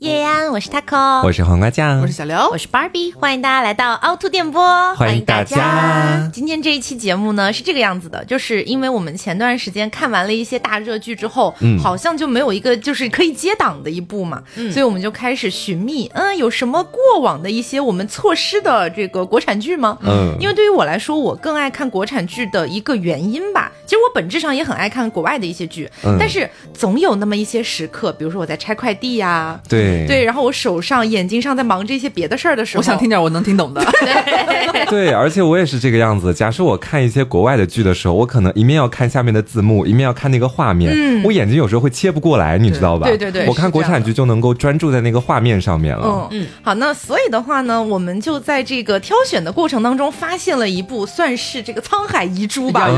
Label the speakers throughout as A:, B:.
A: 叶安，我是 taco，
B: 我是黄瓜酱，
C: 我是小刘，
A: 我是 Barbie，欢迎大家来到凹凸电波，
B: 欢迎大家。
A: 今天这一期节目呢是这个样子的，就是因为我们前段时间看完了一些大热剧之后，嗯，好像就没有一个就是可以接档的一部嘛，嗯，所以我们就开始寻觅，嗯，有什么过往的一些我们错失的这个国产剧吗？嗯，因为对于我来说，我更爱看国产剧的一个原因吧，其实我本质上也很爱看国外的一些剧，但是总有那么一些时刻，比如说我在拆快递呀，
B: 对。
A: 对，然后我手上、眼睛上在忙这些别的事儿的时候，
C: 我想听点我能听懂的。
B: 对，而且我也是这个样子。假设我看一些国外的剧的时候，我可能一面要看下面的字幕，一面要看那个画面，嗯我眼睛有时候会切不过来，你知道吧？
A: 对对对，
B: 我看国产剧就能够专注在那个画面上面了。
A: 嗯嗯，好，那所以的话呢，我们就在这个挑选的过程当中，发现了一部算是这个沧海遗珠吧，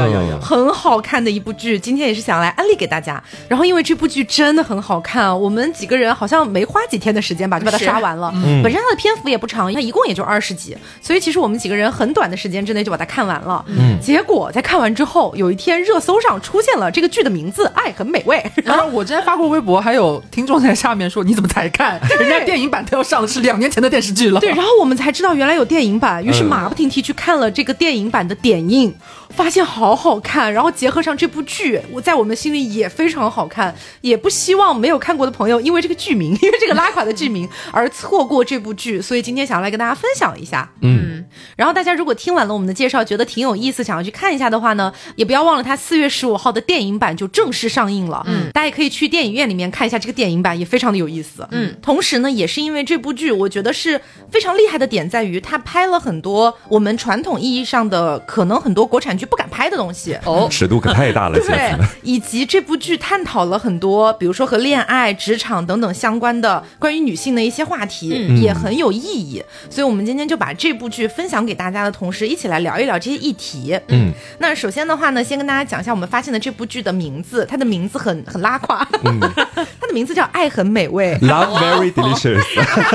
A: 很好看的一部剧。今天也是想来安利给大家。然后因为这部剧真的很好看，我们几个人好像没花。几天的时间吧，就把它刷完了。本身它的篇幅也不长，它一共也就二十集，所以其实我们几个人很短的时间之内就把它看完了。嗯，结果在看完之后，有一天热搜上出现了这个剧的名字《爱很美味》。
C: 然后我之前发过微博，还有听众在下面说：“你怎么才看？人家电影版都要上的是两年前的电视剧了。”
A: 对，然后我们才知道原来有电影版，于是马不停蹄去看了这个电影版的点映。发现好好看，然后结合上这部剧，我在我们心里也非常好看，也不希望没有看过的朋友因为这个剧名，因为这个拉垮的剧名而错过这部剧，所以今天想要来跟大家分享一下。嗯，然后大家如果听完了我们的介绍，觉得挺有意思，想要去看一下的话呢，也不要忘了它四月十五号的电影版就正式上映了。嗯，大家也可以去电影院里面看一下这个电影版，也非常的有意思。嗯，同时呢，也是因为这部剧，我觉得是非常厉害的点在于，它拍了很多我们传统意义上的可能很多国产剧。不敢拍的东西
B: 哦，尺度可太大了。
A: 对，以及这部剧探讨了很多，比如说和恋爱、职场等等相关的关于女性的一些话题，也很有意义。所以，我们今天就把这部剧分享给大家的同时，一起来聊一聊这些议题。嗯，那首先的话呢，先跟大家讲一下我们发现的这部剧的名字，它的名字很很拉胯，它的名字叫《爱很美味》
B: ，Love Very Delicious。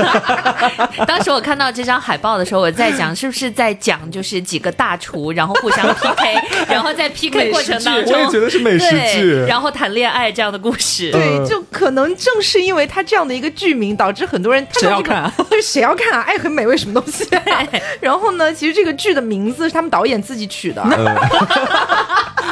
D: 当时我看到这张海报的时候，我在讲是不是在讲就是几个大厨，然后互相 PK，然后在 PK 过程当中，
B: 我也觉得是美食剧，
D: 然后谈恋爱这样的故事。
A: 对，就可能正是因为他这样的一个剧名，导致很多人
C: 谁要看？
A: 对，谁要看啊？爱很美味什么东西？然后呢，其实这个剧的名字是他们导演自己取的。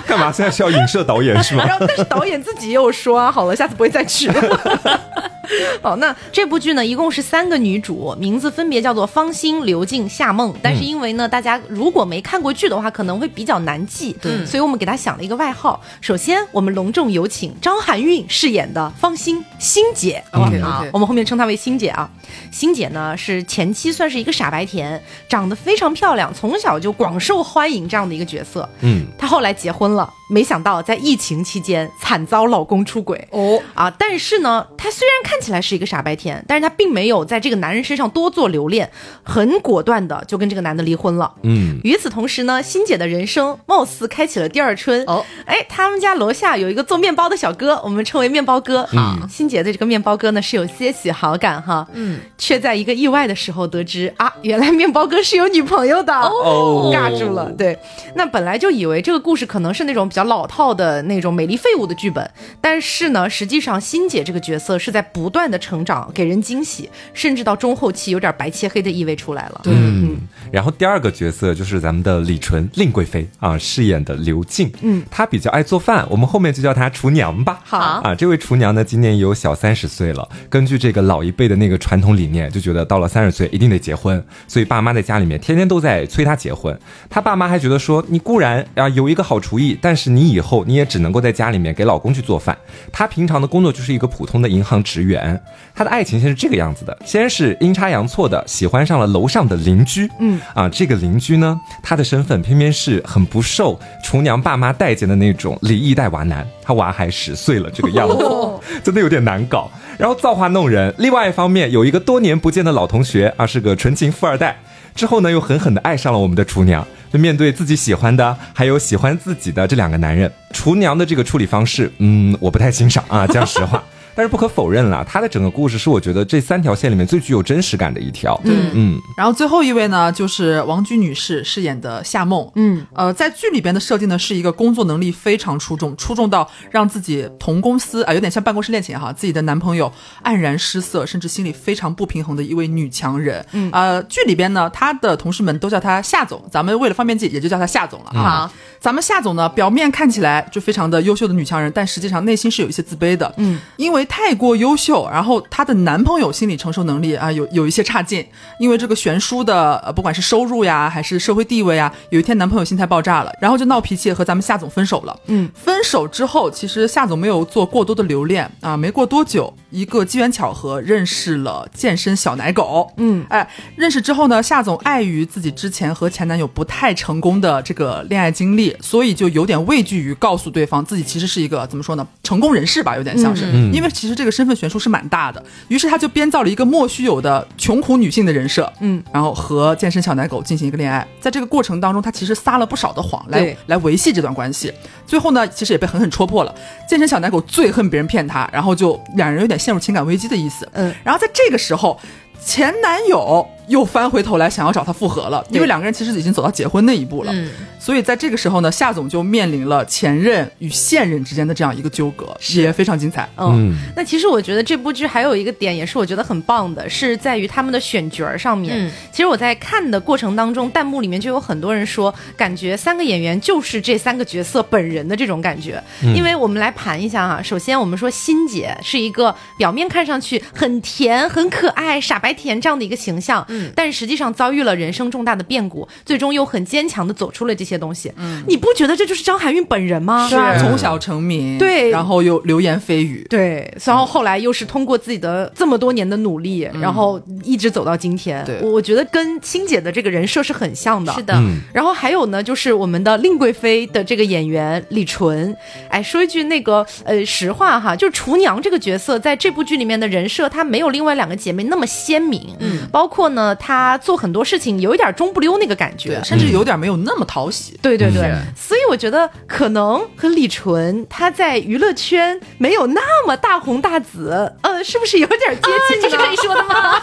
B: 干嘛？现在是要影射导演是吗？
A: 然后，但是导演自己也有说，好了，下次不会再去了。好，那这部剧呢，一共是三个女主，名字分别叫做方心、刘静、夏梦。但是因为呢，大家如果没看过剧的话，可能会比较难记，对，所以我们给她想了一个外号。首先，我们隆重有请张含韵饰演的方心心姐
C: 啊，
A: 我们后面称她为心姐啊。心姐呢是前期算是一个傻白甜，长得非常漂亮，从小就广受欢迎这样的一个角色。嗯，她后来结婚了，没想到在疫情期间惨遭老公出轨哦啊！但是呢，她虽然看。起来是一个傻白甜，但是她并没有在这个男人身上多做留恋，很果断的就跟这个男的离婚了。嗯，与此同时呢，欣姐的人生貌似开启了第二春。哦，哎，他们家楼下有一个做面包的小哥，我们称为面包哥。好，欣姐对这个面包哥呢是有些许好感哈。嗯，却在一个意外的时候得知啊，原来面包哥是有女朋友的。哦，尬住了。对，那本来就以为这个故事可能是那种比较老套的那种美丽废物的剧本，但是呢，实际上欣姐这个角色是在不。断的成长，给人惊喜，甚至到中后期有点白切黑的意味出来了。
B: 嗯，然后第二个角色就是咱们的李纯，令贵妃啊饰演的刘静。嗯，她比较爱做饭，我们后面就叫她厨娘吧。
A: 好
B: 啊，这位厨娘呢，今年有小三十岁了。根据这个老一辈的那个传统理念，就觉得到了三十岁一定得结婚，所以爸妈在家里面天天都在催她结婚。她爸妈还觉得说，你固然啊有一个好厨艺，但是你以后你也只能够在家里面给老公去做饭。她平常的工作就是一个普通的银行职员。他的爱情线是这个样子的：先是阴差阳错的喜欢上了楼上的邻居，嗯啊，这个邻居呢，他的身份偏偏是很不受厨娘爸妈待见的那种离异带娃男，他娃还十岁了，这个样子 真的有点难搞。然后造化弄人，另外一方面有一个多年不见的老同学啊，是个纯情富二代，之后呢又狠狠的爱上了我们的厨娘。面对自己喜欢的，还有喜欢自己的这两个男人，厨娘的这个处理方式，嗯，我不太欣赏啊，讲实话。但是不可否认啦，他的整个故事是我觉得这三条线里面最具有真实感的一条。
C: 嗯
B: 嗯，
C: 然后最后一位呢，就是王菊女士饰演的夏梦。
A: 嗯，
C: 呃，在剧里边的设定呢，是一个工作能力非常出众，出众到让自己同公司啊、有点像办公室恋情哈，自己的男朋友黯然失色，甚至心里非常不平衡的一位女强人。嗯，呃，剧里边呢，她的同事们都叫她夏总，咱们为了方便记，也就叫她夏总了啊。
D: 好，
C: 咱们夏总呢，表面看起来就非常的优秀的女强人，但实际上内心是有一些自卑的。嗯，因为太过优秀，然后她的男朋友心理承受能力啊有有一些差劲，因为这个悬殊的呃不管是收入呀还是社会地位啊，有一天男朋友心态爆炸了，然后就闹脾气和咱们夏总分手了。
A: 嗯，
C: 分手之后，其实夏总没有做过多的留恋啊，没过多久，一个机缘巧合认识了健身小奶狗。
A: 嗯，
C: 哎，认识之后呢，夏总碍于自己之前和前男友不太成功的这个恋爱经历，所以就有点畏惧于告诉对方自己其实是一个怎么说呢，成功人士吧，有点像是，
B: 嗯。
C: 因为其实这个身份悬殊是蛮大的。于是他就编造了一个莫须有的穷苦女性的人设，
A: 嗯，
C: 然后和健身小奶狗进行一个恋爱。在这个过程当中，他其实撒了不少的谎来来维系这段关系。最后呢，其实也被狠狠戳破了。健身小奶狗最恨别人骗他，然后就两人有点陷入情感危机的意思。
A: 嗯，
C: 然后在这个时候，前男友又翻回头来想要找她复合了，因为两个人其实已经走到结婚那一步了。
D: 嗯，
C: 所以在这个时候呢，夏总就面临了前任与现任之间的这样一个纠葛，也非常精彩。
A: 嗯，
B: 嗯
A: 那其实我觉得这部剧还有一个点，也是我觉得很棒的，是在于他们的选角儿上面。
D: 嗯
A: 其实我在看的过程当中，弹幕里面就有很多人说，感觉三个演员就是这三个角色本人的这种感觉。嗯因为我们来盘一下哈，首先我们说欣姐是一个表面看上去很甜、很可爱、傻白甜这样的一个形象，
D: 嗯
A: 但实际上遭遇了人生重大的变故，最终又很坚强的走出了这些东西。嗯，你不觉得这就是张含韵本人吗？
C: 是。啊，从小成名，
A: 对。
C: 然后又流言蜚语，
A: 对，然后后来又是通过自己的这么多年的努力，然后一直走到今天。
C: 对。
A: 我我觉得跟青姐的这个人设是很像的。
D: 是的，
B: 嗯。
A: 然后还有呢，就是我们的令贵妃的这个演员李纯，哎，说一句那个呃实话哈，就是厨娘这个角色在这部剧里面的人设，她没有另外两个姐妹那么鲜明，嗯，包括呢，她做很多事情有一点中不溜那个感觉，，
C: 甚至有点没有那么讨喜。
A: 对对对，
B: 嗯
A: 所以我觉得可能和李纯她在娱乐圈没有那么大红大紫，呃，是不是有点接近、
D: 这是可以说的吗？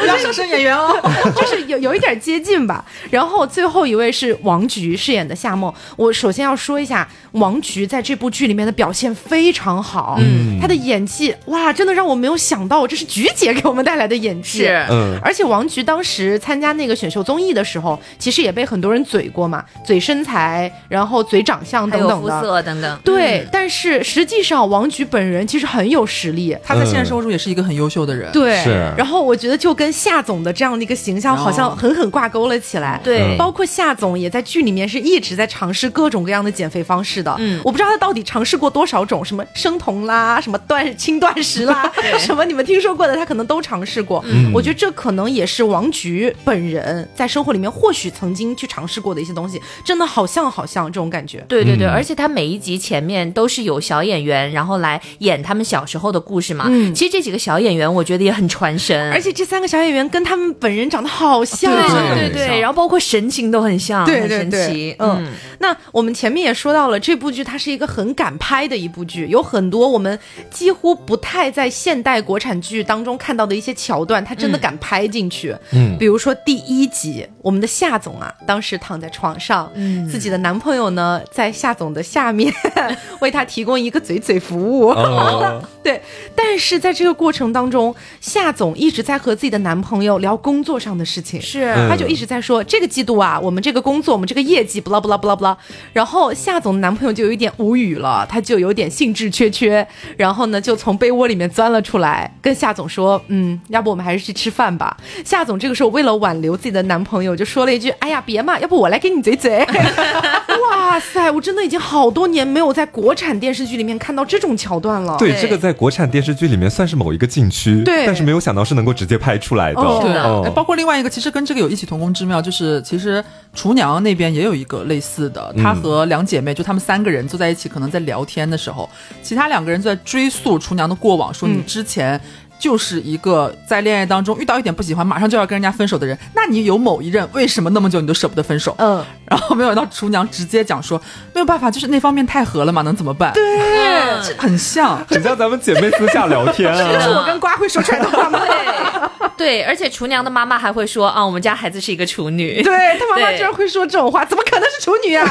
C: 不要上升演员哦。
A: 就是有有一点接近吧。然后最后一位是王菊饰演的夏梦。我首先要说一下，王菊在这部剧里面的表现非常好，
B: 嗯
A: 她的演技哇，真的让我没有想到，这是菊姐给我们带来的演技。
D: 是
B: 嗯
A: 而且王菊当时参加那个选秀综艺的时候，其实也被很多人嘴过嘛，嘴身材，然后嘴长相等等的。
D: 色等等，
A: 对，
D: 嗯
A: 但是实际上王菊本人其实很有实力。
C: 他在现实生活中也是一个很优秀的人。
A: 对，然后我觉得就跟夏总的这样的一个形象好像狠狠挂钩了起来。
D: 对
B: 嗯
A: 包括夏总也在剧里面是一直在尝试各种各样的减肥方式的。
D: 嗯
A: 我不知道他到底尝试过多少种，什么生酮啦，什么断轻断食啦，什么你们听说过的，他可能都尝试过。
B: 嗯
A: 我觉得这可能也是王菊本人在生活里面或许曾经去尝试过的一些东西，真的好像好像这种感觉。
D: 对对对，
B: 嗯
D: 而且他每一集前面都是有小演员，然后来演他们小时候的故事嘛。
A: 嗯
D: 其实这几个小演员，我觉得也很传神，
A: 而且这三个小演员跟他们本人长得好像，
D: 对
B: 对
D: 对然后包括神情都很像，
A: 对
D: 很神
A: 对对
D: 奇。
A: 嗯，那我们前面也说到了，这部剧它是一个很敢拍的一部剧，有很多我们几乎不太在现代国产剧当中看到的一些桥段，他真的敢拍进去。
B: 嗯
A: 比如说第一集，我们的夏总啊，当时躺在床上，
D: 嗯
A: 自己的男朋友呢在夏总的下面 为他提供一个嘴嘴服务。
B: 哦
A: 对，但是在这个过程当中，夏总一直在和自己的男朋友聊工作上的事情，
D: 是
B: 嗯
A: 他就一直在说这个季度啊，我们这个工作，我们这个业绩，不啦不啦不啦不啦。然后夏总的男朋友就有一点无语了，他就有点兴致缺缺，然后呢就从被窝里面钻了出来，跟夏总说，嗯，要不我们还是去吃饭吧。夏总这个时候为了挽留自己的男朋友，就说了一句，哎呀别嘛，要不我来给你嘴嘴。哇塞，我真的已经好多年没有在国产电视剧里面看到这种桥段了。
B: 对，
D: 对
B: 这个在国产电视剧里面算是某一个禁区，
A: 对
B: 但是没有想到是能够直接拍出来的。
A: 哦
C: 对，
B: 哦
C: 哎包括另外一个，其实跟这个有异曲同工之妙，就是其实厨娘那边也有一个类似的，
B: 嗯
C: 她和两姐妹，就她们三个人坐在一起，可能在聊天的时候，其他两个人就在追溯厨娘的过往，说你
A: 嗯
C: 之前。就是一个在恋爱当中遇到一点不喜欢，马上就要跟人家分手的人。那你有某一任为什么那么久你都舍不得分手？
A: 嗯，
C: 然后没有到厨娘直接讲说没有办法，就是那方面太合了嘛，能怎么办？
A: 对，
C: 这很像。
B: 很像咱们姐妹私下聊天
A: 这是
B: 啊。
A: 我跟瓜会说出来的话吗？
D: 对 对，而且厨娘的妈妈还会说啊，我们家孩子是一个处女。
A: 对她妈妈居然会说这种话，怎么可能是处女啊？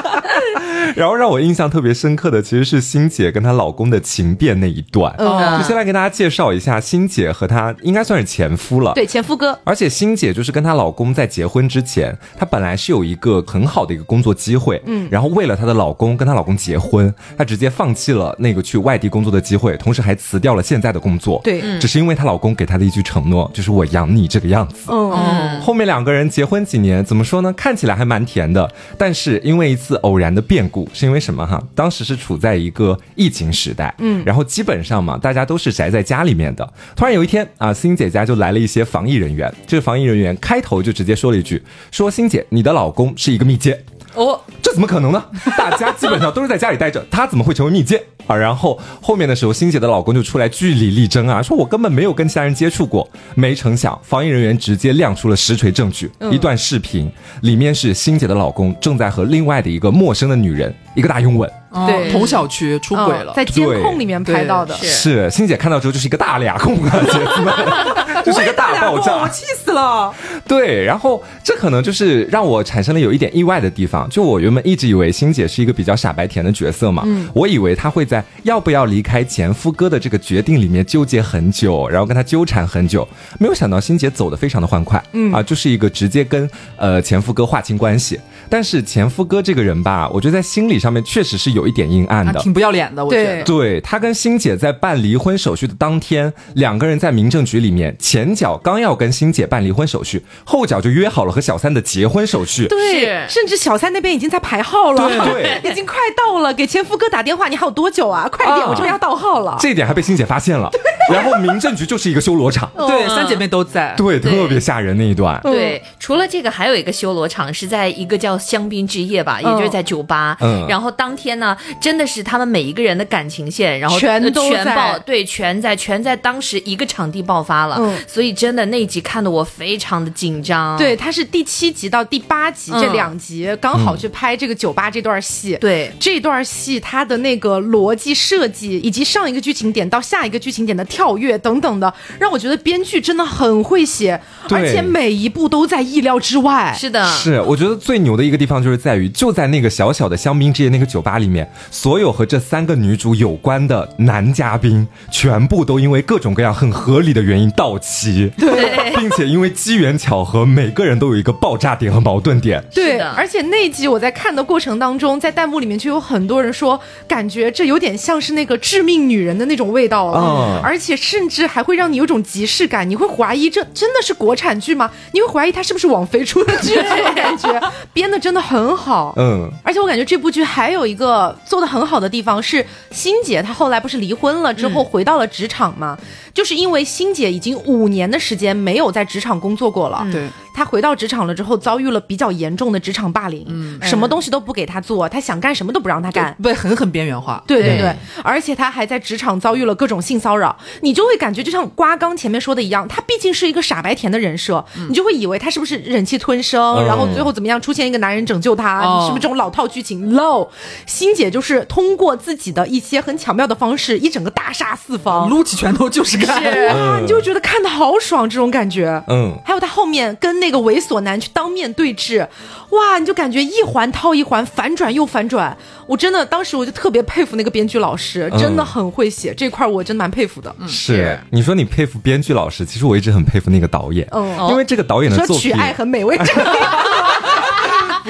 B: 然后让我印象特别深刻的其实是欣姐跟她老公的情变那一段。
A: 嗯
B: 就先来给大家介绍一下，欣姐和她应该算是前夫了。
A: 对，前夫哥，
B: 而且欣姐就是跟她老公在结婚之前，她本来是有一个很好的一个工作机会，嗯，然后为了她的老公跟她老公结婚，她直接放弃了那个去外地工作的机会，同时还辞掉了现在的工作，
A: 对。
B: 只是因为她老公给她的一句承诺，就是我养你这个样子。
A: 嗯，
B: 后面两个人结婚几年，怎么说呢？看起来还蛮甜的，但是因为一次偶然的变故，是因为什么哈？当时是处在一个疫情时代，嗯，然后基本上嘛，大家都是宅在家里面的。突然有一天啊，欣姐家就来了一些防疫人员，这个防疫人员开头就直接说了一句：“说欣姐，你的老公是一个密接。”
D: 哦，
B: 这怎么可能呢？大家基本上都是在家里待着，他怎么会成为密接啊？然后后面的时候，欣姐的老公就出来据理力争啊，说我根本没有跟其他人接触过。没成想，防疫人员直接亮出了实锤证据，一段视频，里面是欣姐的老公正在和另外的一个陌生的女人一个大拥吻。
C: 哦
A: 对
C: 同小区出轨了
A: 嗯，在监控里面拍到的，
D: 是
B: 是欣姐看到之后就是一个大俩控啊，姐妹们，就是一个大爆炸我。
C: 气死了。
B: 对，然后这可能就是让我产生了有一点意外的地方。就我原本一直以为欣姐是一个比较傻白甜的角色嘛，我以为她会在要不要离开前夫哥的这个决定里面纠结很久，然后跟他纠缠很久。没有想到欣姐走的非常的欢快，嗯啊，就是一个直接跟呃前夫哥划清关系。但是前夫哥这个人吧，我觉得在心理上面确实是有一点阴暗的。
C: 啊挺不要脸的，我觉得。
B: 对他跟欣姐在办离婚手续的当天，两个人在民政局里面，前脚刚要跟欣姐办离婚手续，后脚就约好了和小三的结婚手续。
A: 对，甚至小三那边已经在排号了，
B: 对
A: 已经快到了，给前夫哥打电话，你还有多久啊？快点，
B: 啊
A: 我这边要到号了。
B: 这一点还被欣姐发现了，然后民政局就是一个修罗场，
C: 对，三姐妹都在。
B: 对，
D: 对
B: 特别吓人那一段。
D: 对，除了这个，还有一个修罗场是在一个叫香槟之夜吧，也就是在酒吧。
B: 嗯
D: 然后当天呢，真的是他们每一个人的感情线，然后呃
A: 全都
D: 全爆，对，全在全在当时一个场地爆发了。
A: 嗯
D: 所以真的那一集看得我非常的紧张。
A: 对，它是第七集到第八集
D: 嗯
A: 这两集刚好去拍这个酒吧这段戏。
D: 对
A: 这段戏它的那个逻辑设计，以及上一个剧情点到下一个剧情点的跳跃等等的，让我觉得编剧真的很会写，而且每一步都在意料之外。
D: 是的，
B: 是，我觉得最牛的一个地方就是在于，就在那个小小的香槟之夜那个酒吧里面，所有和这三个女主有关的男嘉宾，全部都因为各种各样很合理的原因到齐，
D: 对
B: 并且因为机缘巧合，每个人都有一个爆炸点和矛盾点。
A: 对，而且那集我在看的过程当中，在弹幕里面就有很多人说，感觉这有点像是那个致命女人的那种味道了，
B: 嗯
A: 而且甚至还会让你有种即视感，你会怀疑这真的是国产剧吗？你会怀疑它是不是网飞出的剧？这种感觉 编的真的很好，
B: 嗯，
A: 而且我感觉这部剧还有一个做的很好的地方是，欣姐她后来不是离婚了之后回到了职场嘛，就是因为欣姐已经五年的时间没有在职场工作过了，
C: 对，
A: 她回到职场了之后遭遇了比较严重的职场霸凌，什么东西都不给她做，她想干什么都不让她干。
C: 被狠狠边缘化。
A: 对对对，而且她还在职场遭遇了各种性骚扰，你就会感觉就像瓜刚前面说的一样，她毕竟是一个傻白甜的人设，你就会以为她是不是忍气吞声，
B: 嗯。
A: 然后最后怎么样出现一个男人拯救她，
C: 哦。
A: 是不是这种老套剧情？low，欣姐就是通过自己的一些很巧妙的方式，一整个大杀四方。
C: 撸起拳头就是干。
A: 啊，你就会觉得看的好爽，这种感觉。
B: 嗯
A: 还有他后面跟那个猥琐男去当面对峙，哇，你就感觉一环套一环，反转又反转。我真的当时我就特别佩服那个编剧老师，真的很会写、这块，我真蛮佩服的。
B: 是。你说你佩服编剧老师，其实我一直很佩服那个导演，
A: 嗯
B: 因为这个导演的
A: 说
B: 作品
A: 取爱很美味，这 个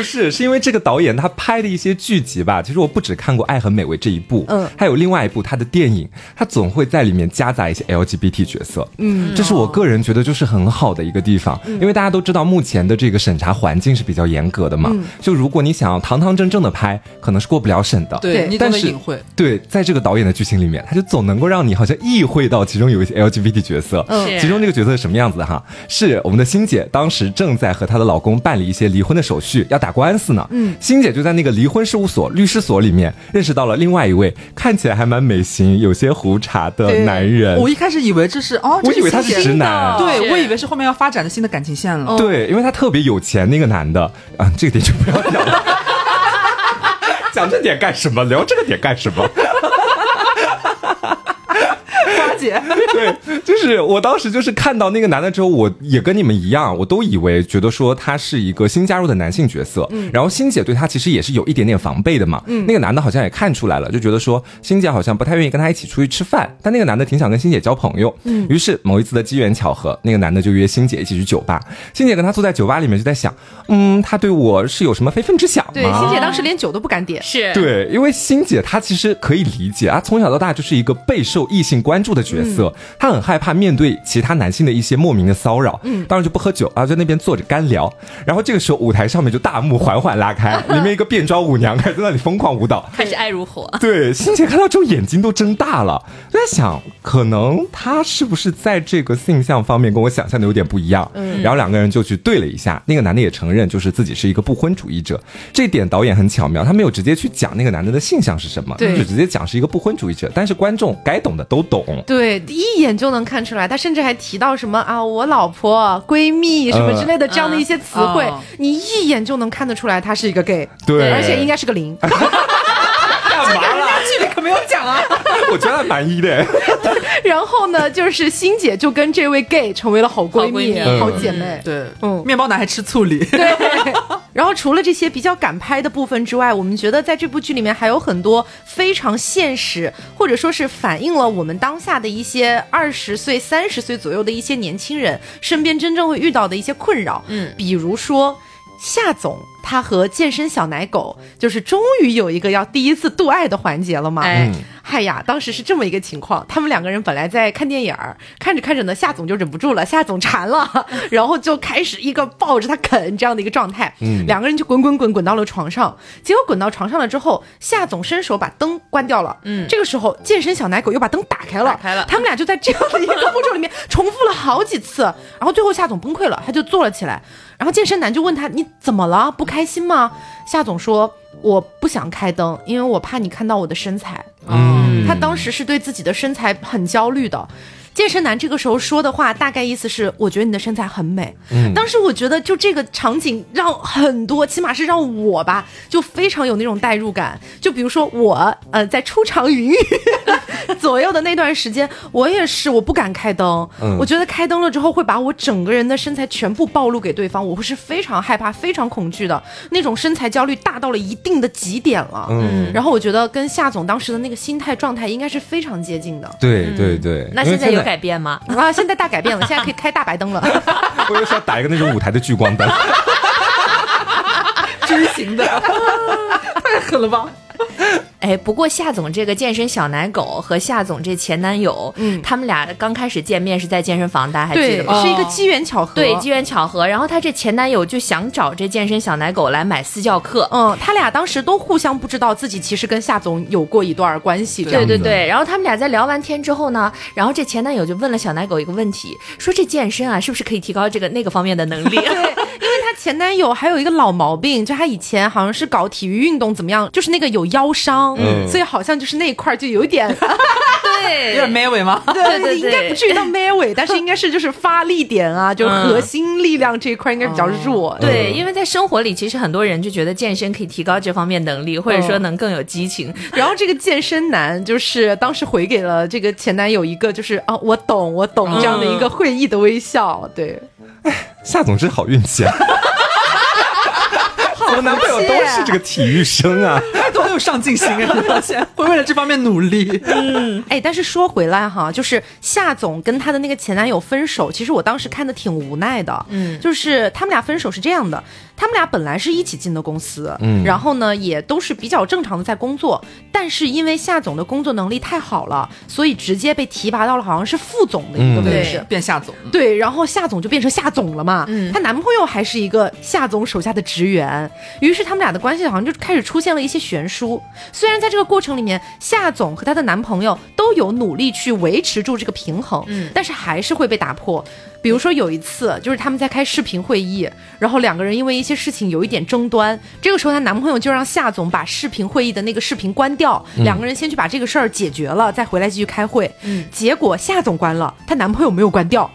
B: 不是，是因为这个导演他拍的一些剧集吧，其实我不只看过《爱很美味》这一部，
A: 嗯。
B: 还有另外一部他的电影，他总会在里面夹杂一些 LGBT 角色，嗯，这是我个人觉得就是很好的一个地方，因为大家都知道目前的这个审查环境是比较严格的嘛，就如果你想要堂堂正正的拍，可能是过不了审的，
A: 对
B: 但是
C: 隐晦。
B: 对，在这个导演的剧情里面，他就总能够让你好像意会到其中有一些 LGBT 角色。
A: 嗯。
B: 其中这个角色是什么样子的哈？是我们的欣姐当时正在和她的老公办理一些离婚的手续，要打打官司呢。嗯，欣姐就在那个离婚事务所律师所里面认识到了另外一位看起来还蛮美型、有些胡茬的男人。
C: 我一开始以为这是哦，
B: 我以为他是直男，
C: 对我以为是后面要发展的新的感情线了。
B: 对，因为他特别有钱，那个男的啊，这个点就不要讲了。讲这点干什么？聊这个点干什么？
C: 姐，
B: 对，就是我当时就是看到那个男的之后，我也跟你们一样，我都以为觉得说他是一个新加入的男性角色，嗯，然后欣姐对他其实也是有一点点防备的嘛，嗯，那个男的好像也看出来了，就觉得说欣姐好像不太愿意跟他一起出去吃饭，但那个男的挺想跟欣姐交朋友，嗯，于是某一次的机缘巧合，那个男的就约欣姐一起去酒吧，欣姐跟他坐在酒吧里面就在想，嗯，他对我是有什么非分之想吗？
A: 对，欣姐当时连酒都不敢点，
D: 是。
B: 对，因为欣姐她其实可以理解啊，从小到大就是一个备受异性关注的角色，她。很害怕面对其他男性的一些莫名的骚扰，嗯，当然就不喝酒啊，在那边坐着干聊。然后这个时候舞台上面就大幕缓缓拉开，里面一个变装舞娘开始在那里疯狂舞蹈，
D: 开始爱如火。
B: 对，欣姐看到之后眼睛都睁大了，就在想，可能他是不是在这个性向方面跟我想象的有点不一样？嗯，然后两个人就去对了一下，那个男的也承认就是自己是一个不婚主义者。这点导演很巧妙，他没有直接去讲那个男的的性向是什么，
A: 对，
B: 就直接讲是一个不婚主义者。但是观众该懂的都懂，
A: 对，第一眼就能看出来他。甚至还提到什么啊，我老婆、闺蜜什么之类的这样的一些词汇，你一眼就能看得出来他是一个 gay，
B: 对，
A: 而且应该是个零。
B: 干嘛了？
C: 剧里可没有讲啊。
B: 我觉得蛮一的。
A: 然后呢，就是欣姐就跟这位 gay 成为了好闺蜜、好姐妹。
C: 对，嗯，面包男还吃醋里。
A: 对。然后除了这些比较敢拍的部分之外，我们觉得在这部剧里面还有很多非常现实，或者说是反映了我们当下的一些二十岁、三十岁左右的一些年轻人身边真正会遇到的一些困扰。嗯，比如说夏总。他和健身小奶狗就是终于有一个要第一次度爱的环节了嘛？哎，嗨呀，当时是这么一个情况，他们两个人本来在看电影儿，看着看着呢，夏总就忍不住了，夏总馋了，然后就开始一个抱着他啃这样的一个状态，嗯，两个人就滚滚滚滚到了床上，结果滚到床上了之后，夏总伸手把灯关掉了，嗯，这个时候健身小奶狗又把灯打开了，打
D: 开了，
A: 他们俩就在这样的一个步骤里面重复了好几次，然后最后夏总崩溃了，他就坐了起来，然后健身男就问他你怎么了？不开心吗？夏总说：“我不想开灯，因为我怕你看到我的身材。”嗯，他当时是对自己的身材很焦虑的。健身男这个时候说的话，大概意思是：我觉得你的身材很美。嗯，当时我觉得就这个场景让很多，起码是让我吧，就非常有那种代入感。就比如说我，呃，在出场云雨 左右的那段时间，我也是，我不敢开灯。嗯，我觉得开灯了之后会把我整个人的身材全部暴露给对方，我会是非常害怕、非常恐惧的那种身材焦虑大到了一定的极点了。嗯，然后我觉得跟夏总当时的那个心态状态应该是非常接近的。
B: 对对对，
D: 那现在有。改变吗？
A: 啊，现在大改变了，现在可以开大白灯了。
B: 我就是要打一个那种舞台的聚光灯，
C: 锥形的，太狠了吧！
D: 哎，不过夏总这个健身小奶狗和夏总这前男友，嗯，他们俩刚开始见面是在健身房，大家还记得吗？
A: 是一个机缘巧合，
D: 对，机缘巧合。然后他这前男友就想找这健身小奶狗来买私教课，
A: 嗯，他俩当时都互相不知道自己其实跟夏总有过一段关系，
D: 对对对。然后他们俩在聊完天之后呢，然后这前男友就问了小奶狗一个问题，说这健身啊，是不是可以提高这个那个方面的能力？
A: 对。因为他前男友还有一个老毛病，就他以前好像是搞体育运动怎么样，就是那个有腰伤，所以好像就是那一块就有点，
D: 对，
C: 有点 m 尾吗？
A: 对对，应该不至于到 m 尾，但是应该是就是发力点啊，就核心力量这一块应该比较弱。
D: 对，因为在生活里，其实很多人就觉得健身可以提高这方面能力，或者说能更有激情。
A: 然后这个健身男就是当时回给了这个前男友一个就是啊，我懂我懂这样的一个会意的微笑。对，
B: 哎，夏总真好运气啊。我男朋友都是这个体育生啊，
C: 都很有上进心啊！你发现会为了这方面努力。
A: 嗯，哎，但是说回来哈，就是夏总跟他的那个前男友分手，其实我当时看的挺无奈的。嗯，就是他们俩分手是这样的。他们俩本来是一起进的公司，嗯，然后呢，也都是比较正常的在工作，但是因为夏总的工作能力太好了，所以直接被提拔到了好像是副总的一个位置，
C: 变夏总。
A: 对，然后夏总就变成夏总了嘛，嗯，她男朋友还是一个夏总手下的职员，于是他们俩的关系好像就开始出现了一些悬殊。虽然在这个过程里面，夏总和她的男朋友都有努力去维持住这个平衡，嗯，但是还是会被打破。比如说有一次，就是他们在开视频会议，然后两个人因为一些事情有一点争端，这个时候她男朋友就让夏总把视频会议的那个视频关掉，两个人先去把这个事儿解决了，再回来继续开会。嗯，结果夏总关了，她男朋友没有关掉。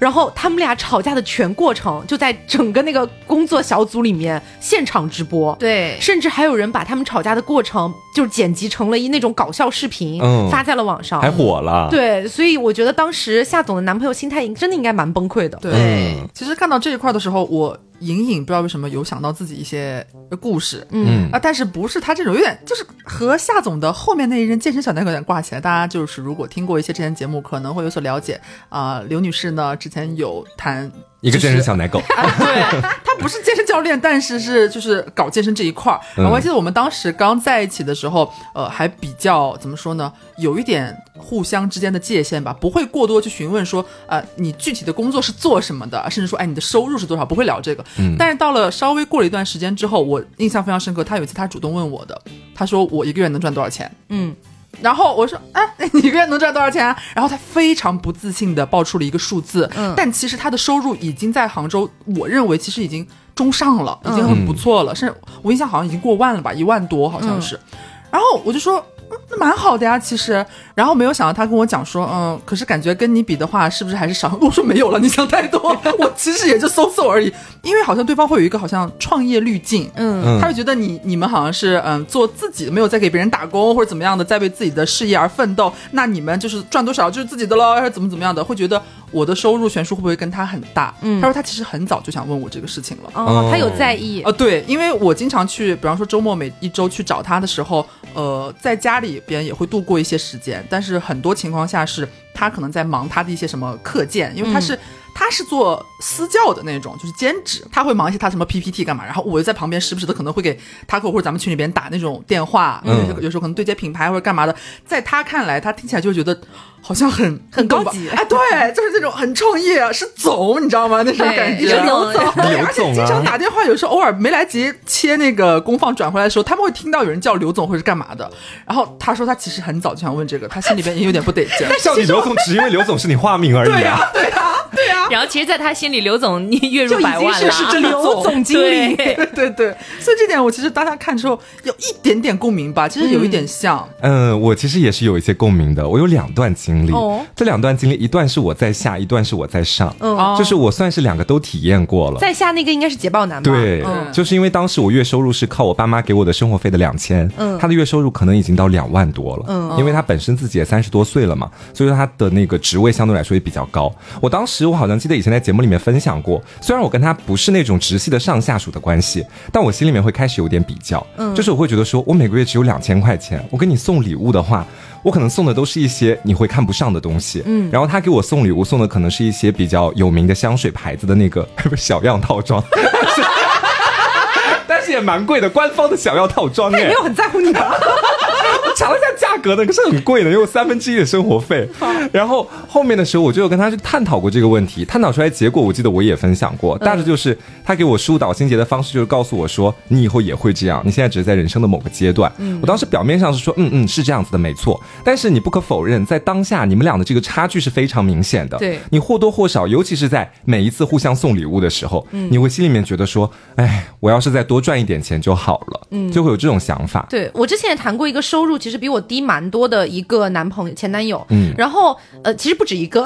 A: 然后他们俩吵架的全过程就在整个那个工作小组里面现场直播，
D: 对，
A: 甚至还有人把他们吵架的过程就剪辑成了一那种搞笑视频，发在了网上，
B: 还火了。
A: 对，所以我觉得当时夏总的男朋友心态真的应该蛮崩溃的。
C: 对，其实看到这一块的时候，我。隐隐不知道为什么有想到自己一些故事，嗯啊，但是不是他这种有点就是和夏总的后面那一任健身小奶狗有点挂起来。大家就是如果听过一些之前节目，可能会有所了解啊。刘女士呢之前有谈。
B: 一个健身小奶狗，
C: 对 他不是健身教练，但是是就是搞健身这一块儿。我还记得我们当时刚在一起的时候，呃，还比较怎么说呢，有一点互相之间的界限吧，不会过多去询问说，呃，你具体的工作是做什么的，甚至说，哎，你的收入是多少，不会聊这个。嗯。但是到了稍微过了一段时间之后，我印象非常深刻，他有一次他主动问我的，他说我一个月能赚多少钱？嗯。然后我说，哎，你一个月能赚多少钱？然后他非常不自信的报出了一个数字，嗯，但其实他的收入已经在杭州，我认为其实已经中上了，已经很不错了，甚至我印象好像已经过万了吧，一万多好像是。然后我就说。那蛮好的呀，其实，然后没有想到他跟我讲说，嗯，可是感觉跟你比的话，是不是还是少？我说没有了，你想太多，我其实也就搜搜而已。因为好像对方会有一个好像创业滤镜，嗯，他会觉得你你们好像是嗯做自己，没有在给别人打工或者怎么样的，在为自己的事业而奋斗，那你们就是赚多少就是自己的喽，还是怎么怎么样的，会觉得我的收入悬殊会不会跟他很大？嗯，他说他其实很早就想问我这个事情了，
A: 哦，他有在意，
C: 呃，对，因为我经常去，比方说周末每一周去找他的时候，呃，在家里边也会度过一些时间，但是很多情况下是他可能在忙他的一些什么课件，因为他是。他是做私教的那种，就是兼职，他会忙一些他什么 PPT 干嘛，然后我就在旁边时不时的可能会给他客户或者咱们群里边打那种电话，有有时候可能对接品牌或者干嘛的，在他看来，他听起来就觉得。好像很
A: 很高级
C: 哎，对，就是那种很创业，是总，你知道吗？那种感觉，
A: 刘总，
C: 而且经常打电话，有时候偶尔没来及切那个功放转回来的时候，他们会听到有人叫刘总或者是干嘛的。然后他说他其实很早就想问这个，他心里边也有点不得劲。
B: 叫你刘总只因为刘总是你化名而已
C: 啊，对啊，对啊。
D: 然后其实，在他心里，刘总你月入百万了，
C: 是刘总经理，对 对对。所以这点我其实当他看之后有一点点共鸣吧，其实有一点像。
B: 嗯，我其实也是有一些共鸣的，我有两段经。经历这两段经历，一段是我在下，一段是我在上，嗯，就是我算是两个都体验过了。
A: 在下那个应该是捷豹男吧？
B: 对，就是因为当时我月收入是靠我爸妈给我的生活费的两千，嗯，他的月收入可能已经到两万多了，嗯，因为他本身自己也三十多岁了嘛，所以说他的那个职位相对来说也比较高。我当时我好像记得以前在节目里面分享过，虽然我跟他不是那种直系的上下属的关系，但我心里面会开始有点比较，嗯，就是我会觉得说我每个月只有两千块钱，我给你送礼物的话。我可能送的都是一些你会看不上的东西，嗯，然后他给我送礼物送的可能是一些比较有名的香水牌子的那个 小样套装，但是也蛮贵的，官方的小样套装，
A: 也没有很在乎你吧。
B: 查了一下价格呢，可是很贵的，有三分之一的生活费。然后后面的时候，我就有跟他去探讨过这个问题，探讨出来结果，我记得我也分享过，大致就是他给我疏导心结的方式，就是告诉我说，你以后也会这样，你现在只是在人生的某个阶段。我当时表面上是说，嗯嗯，是这样子的，没错。但是你不可否认，在当下你们俩的这个差距是非常明显的。
A: 对，
B: 你或多或少，尤其是在每一次互相送礼物的时候，你会心里面觉得说，哎，我要是再多赚一点钱就好了，嗯，就会有这种想法。
A: 对我之前也谈过一个收入，其实。其实比我低蛮多的一个男朋友前男友，嗯，然后呃，其实不止一个，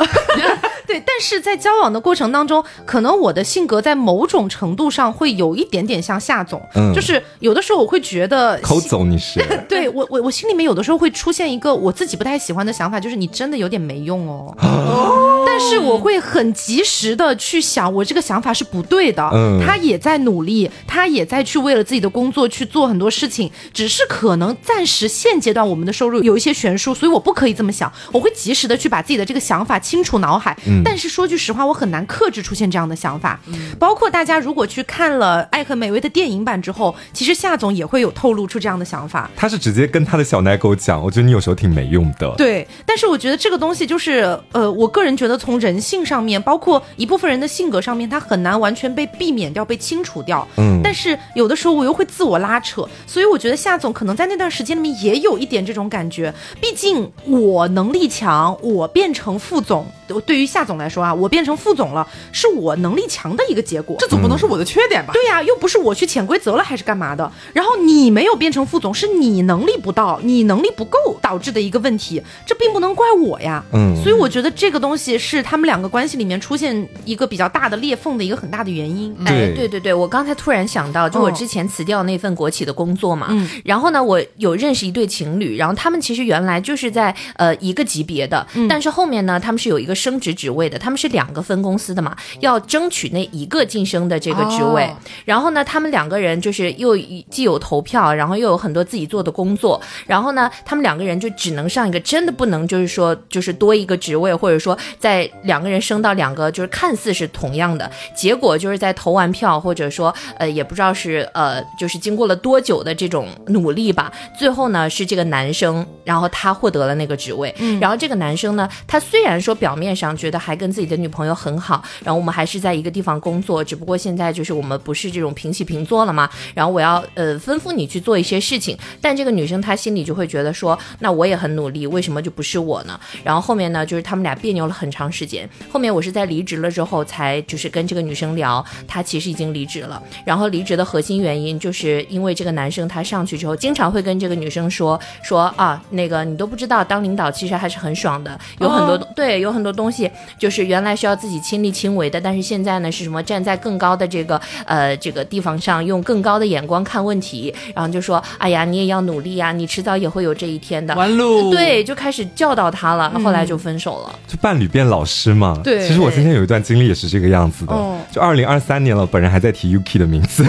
A: 对，但是在交往的过程当中，可能我的性格在某种程度上会有一点点像夏总，嗯，就是有的时候我会觉得
B: 抠走你是，
A: 对我我我心里面有的时候会出现一个我自己不太喜欢的想法，就是你真的有点没用哦，但是我会很及时的去想，我这个想法是不对的，嗯，他也在努力，他也在去为了自己的工作去做很多事情，只是可能暂时现阶段我们的收入有一些悬殊，所以我不可以这么想。我会及时的去把自己的这个想法清除脑海。嗯。但是说句实话，我很难克制出现这样的想法。嗯。包括大家如果去看了《爱很美味》的电影版之后，其实夏总也会有透露出这样的想法。
B: 他是直接跟他的小奶狗讲，我觉得你有时候挺没用的。
A: 对。但是我觉得这个东西就是，呃，我个人觉得从人性上面，包括一部分人的性格上面，他很难完全被避免掉、被清除掉。嗯，但是有的时候我又会自我拉扯，所以我觉得夏总可能在那段时间里面也有一点这种感觉。毕竟我能力强，我变成副总。对于夏总来说啊，我变成副总了，是我能力强的一个结果，
C: 这总不能是我的缺点吧？
A: 对呀，又不是我去潜规则了，还是干嘛的？然后你没有变成副总，是你能力不到，你能力不够导致的一个问题，这并不能怪我呀。嗯，所以我觉得这个东西是他们两个关系里面出现一个比较大的裂缝的一个很大的原因。
D: 哎，对对对，我刚才突然想到，就我之前辞掉那份国企的工作嘛，嗯，然后呢，我有认识一对情侣，然后他们其实原来就是在呃一个级别的，但是后面呢，他们是有一个升职职位的。他们是两个分公司的嘛，要争取那一个晋升的这个职位。然后呢，他们两个人就是又既有投票，然后又有很多自己做的工作。然后呢，他们两个人就只能上一个，真的不能就是说就是多一个职位，或者说在两个人升到两个就是看似是同样的结果，就是在投完票，或者说呃也不知道是呃就是经过了多久的这种努力吧，最后呢是这个男生，然后他获得了那个职位。然后这个男生呢，他虽然说表面上觉得还跟跟自己的女朋友很好，然后我们还是在一个地方工作，只不过现在就是我们不是这种平起平坐了嘛。然后我要呃吩咐你去做一些事情，但这个女生她心里就会觉得说，那我也很努力，为什么就不是我呢？然后后面呢，就是他们俩别扭了很长时间。后面我是在离职了之后，才就是跟这个女生聊，她其实已经离职了。然后离职的核心原因就是因为这个男生他上去之后，经常会跟这个女生说说啊，那个你都不知道，当领导其实还是很爽的，有很多对，有很多东西就是。原来需要自己亲力亲为的，但是现在呢是什么？站在更高的这个呃这个地方上，用更高的眼光看问题，然后就说：“哎呀，你也要努力呀，你迟早也会有这一天的。”
C: 完路，
D: 对，就开始教导他了，后来就分手了。
B: 就伴侣变老师嘛。
A: 对，
B: 其实我今天有一段经历也是这个样子的。就二零二三年了，本人还在提 Yuki 的名字。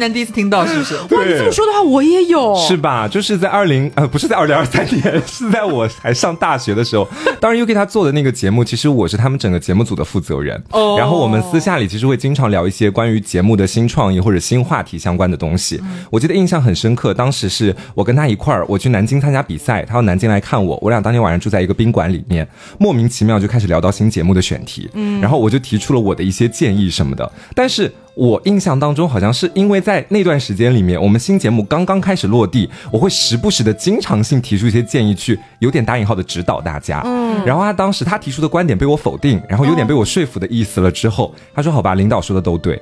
C: 年第一次听到，是不是？
A: 哇，你这么说的话，我也有，
B: 是吧？就是在二零呃，不是在二零二三年，是在我还上大学的时候。当然，UK 他做的那个节目，其实我是他们整个节目组的负责人。哦。然后我们私下里其实会经常聊一些关于节目的新创意或者新话题相关的东西。我记得印象很深刻，当时是我跟他一块儿，我去南京参加比赛，他到南京来看我，我俩当天晚上住在一个宾馆里面，莫名其妙就开始聊到新节目的选题。嗯。然后我就提出了我的一些建议什么的，但是。我印象当中，好像是因为在那段时间里面，我们新节目刚刚开始落地，我会时不时的经常性提出一些建议，去有点打引号的指导大家。嗯，然后他当时他提出的观点被我否定，然后有点被我说服的意思了之后，他说：“好吧，领导说的都对。”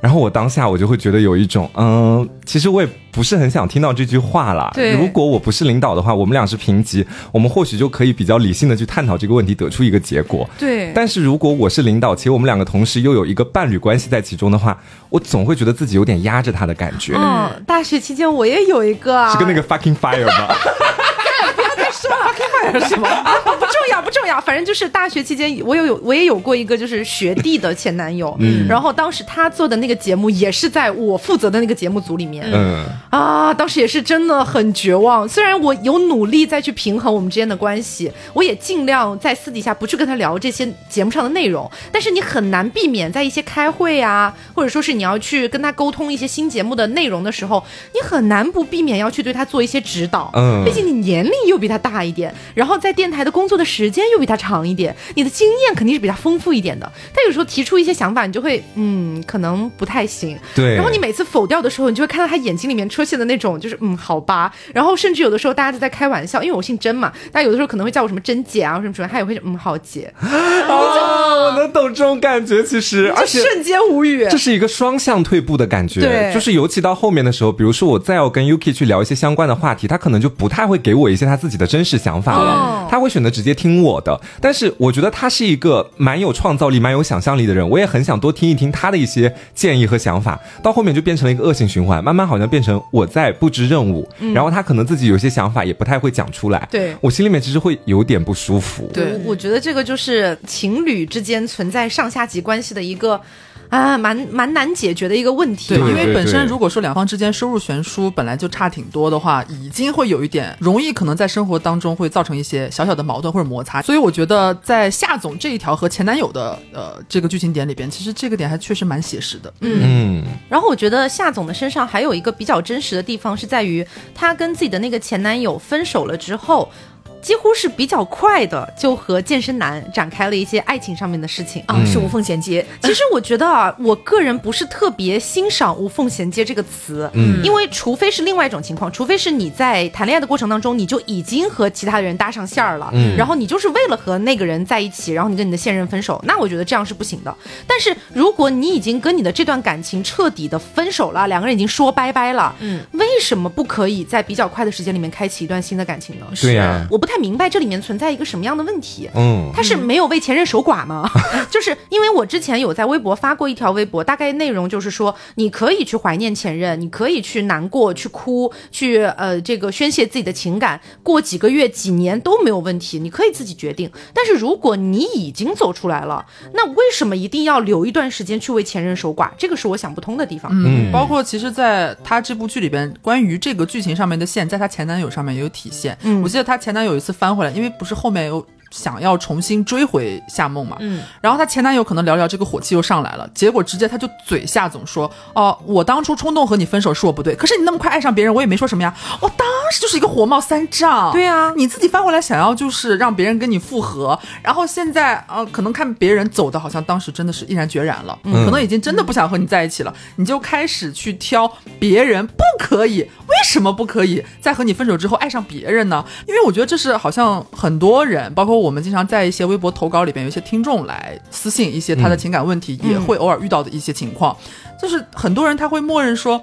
B: 然后我当下我就会觉得有一种，嗯，其实我也不是很想听到这句话啦。
A: 对，
B: 如果我不是领导的话，我们俩是平级，我们或许就可以比较理性的去探讨这个问题，得出一个结果。
A: 对。
B: 但是如果我是领导，且我们两个同时又有一个伴侣关系在其中的话，我总会觉得自己有点压着他的感觉。
A: 嗯，大学期间我也有一个，
B: 是跟那个 fucking fire 吗？
A: 是吗？不重要，不重要，反正就是大学期间我有有我也有过一个就是学弟的前男友，嗯。然后当时他做的那个节目也是在我负责的那个节目组里面，嗯。啊，当时也是真的很绝望。虽然我有努力再去平衡我们之间的关系，我也尽量在私底下不去跟他聊这些节目上的内容，但是你很难避免在一些开会啊，或者说是你要去跟他沟通一些新节目的内容的时候，你很难不避免要去对他做一些指导，嗯，毕竟你年龄又比他大一点，然后在电台的工作的时间又比他长一点，你的经验肯定是比他丰富一点的。但有时候提出一些想法，你就会嗯，可能不太行。
B: 对。
A: 然后你每次否掉的时候，你就会看到他眼睛里面出现的那种，就是嗯，好吧。然后甚至有的时候大家都在开玩笑，因为我姓甄嘛，大家有的时候可能会叫我什么甄姐啊什么什么，他也会嗯，好姐。
B: 哦，能懂这种感觉，其实而且
A: 瞬间无语。
B: 这是一个双向退步的感觉。
A: 对。
B: 就是尤其到后面的时候，比如说我再要跟 Yuki 去聊一些相关的话题，他可能就不太会给我一些他自己的真实想法了，他会选择直接听我的。但是我觉得他是一个蛮有创造力、蛮有想象力的人，我也很想多听一听他的一些建议和想法。到后面就变成了一个恶性循环，慢慢好像变成我在布置任务，然后他可能自己有些想法也不太会讲出来。
A: 对
B: 我心里面其实会有点不舒服。
A: 对，我觉得这个就是情侣之间存在上下级关系的一个。啊，蛮蛮难解决的一个问题。
C: 对，因为本身如果说两方之间收入悬殊本来就差挺多的话，已经会有一点容易，可能在生活当中会造成一些小小的矛盾或者摩擦。所以我觉得在夏总这一条和前男友的呃这个剧情点里边，其实这个点还确实蛮写实的。
A: 嗯，然后我觉得夏总的身上还有一个比较真实的地方，是在于他跟自己的那个前男友分手了之后。几乎是比较快的就和健身男展开了一些爱情上面的事情。
D: 啊，是无缝衔接。
A: 其实我觉得啊，我个人不是特别欣赏“无缝衔接”这个词，嗯，因为除非是另外一种情况，除非是你在谈恋爱的过程当中，你就已经和其他人搭上线儿了，嗯，然后你就是为了和那个人在一起，然后你跟你的现任分手，那我觉得这样是不行的。但是如果你已经跟你的这段感情彻底的分手了，两个人已经说拜拜了，嗯，为什么不可以在比较快的时间里面开启一段新的感情呢？
B: 对呀，
A: 我不太明白这里面存在一个什么样的问题。嗯，他是没有为前任守寡吗？就是因为我之前有在微博发过一条微博，大概内容就是说，你可以去怀念前任，你可以去难过、去哭、去呃这个宣泄自己的情感，过几个月、几年都没有问题，你可以自己决定。但是如果你已经走出来了，那为什么一定要留一段时间去为前任守寡？这个是我想不通的地方。
C: 嗯，包括其实在他这部剧里边，关于这个剧情上面的线，在他前男友上面也有体现。嗯，我记得他前男友有一次翻回来，因为不是后面有。想要重新追回夏梦嘛？嗯，然后她前男友可能聊聊这个火气又上来了，结果直接他就嘴夏总说：“哦，我当初冲动和你分手是我不对，可是你那么快爱上别人，我也没说什么呀。”我当时就是一个火冒三丈。
A: 对啊，
C: 你自己翻回来想要就是让别人跟你复合，然后现在呃可能看别人走的好像当时真的是毅然决然了，可能已经真的不想和你在一起了，你就开始去挑别人不可以，为什么不可以在和你分手之后爱上别人呢？因为我觉得这是好像很多人包括。我们经常在一些微博投稿里边，有一些听众来私信一些他的情感问题，也会偶尔遇到的一些情况，就是很多人他会默认说，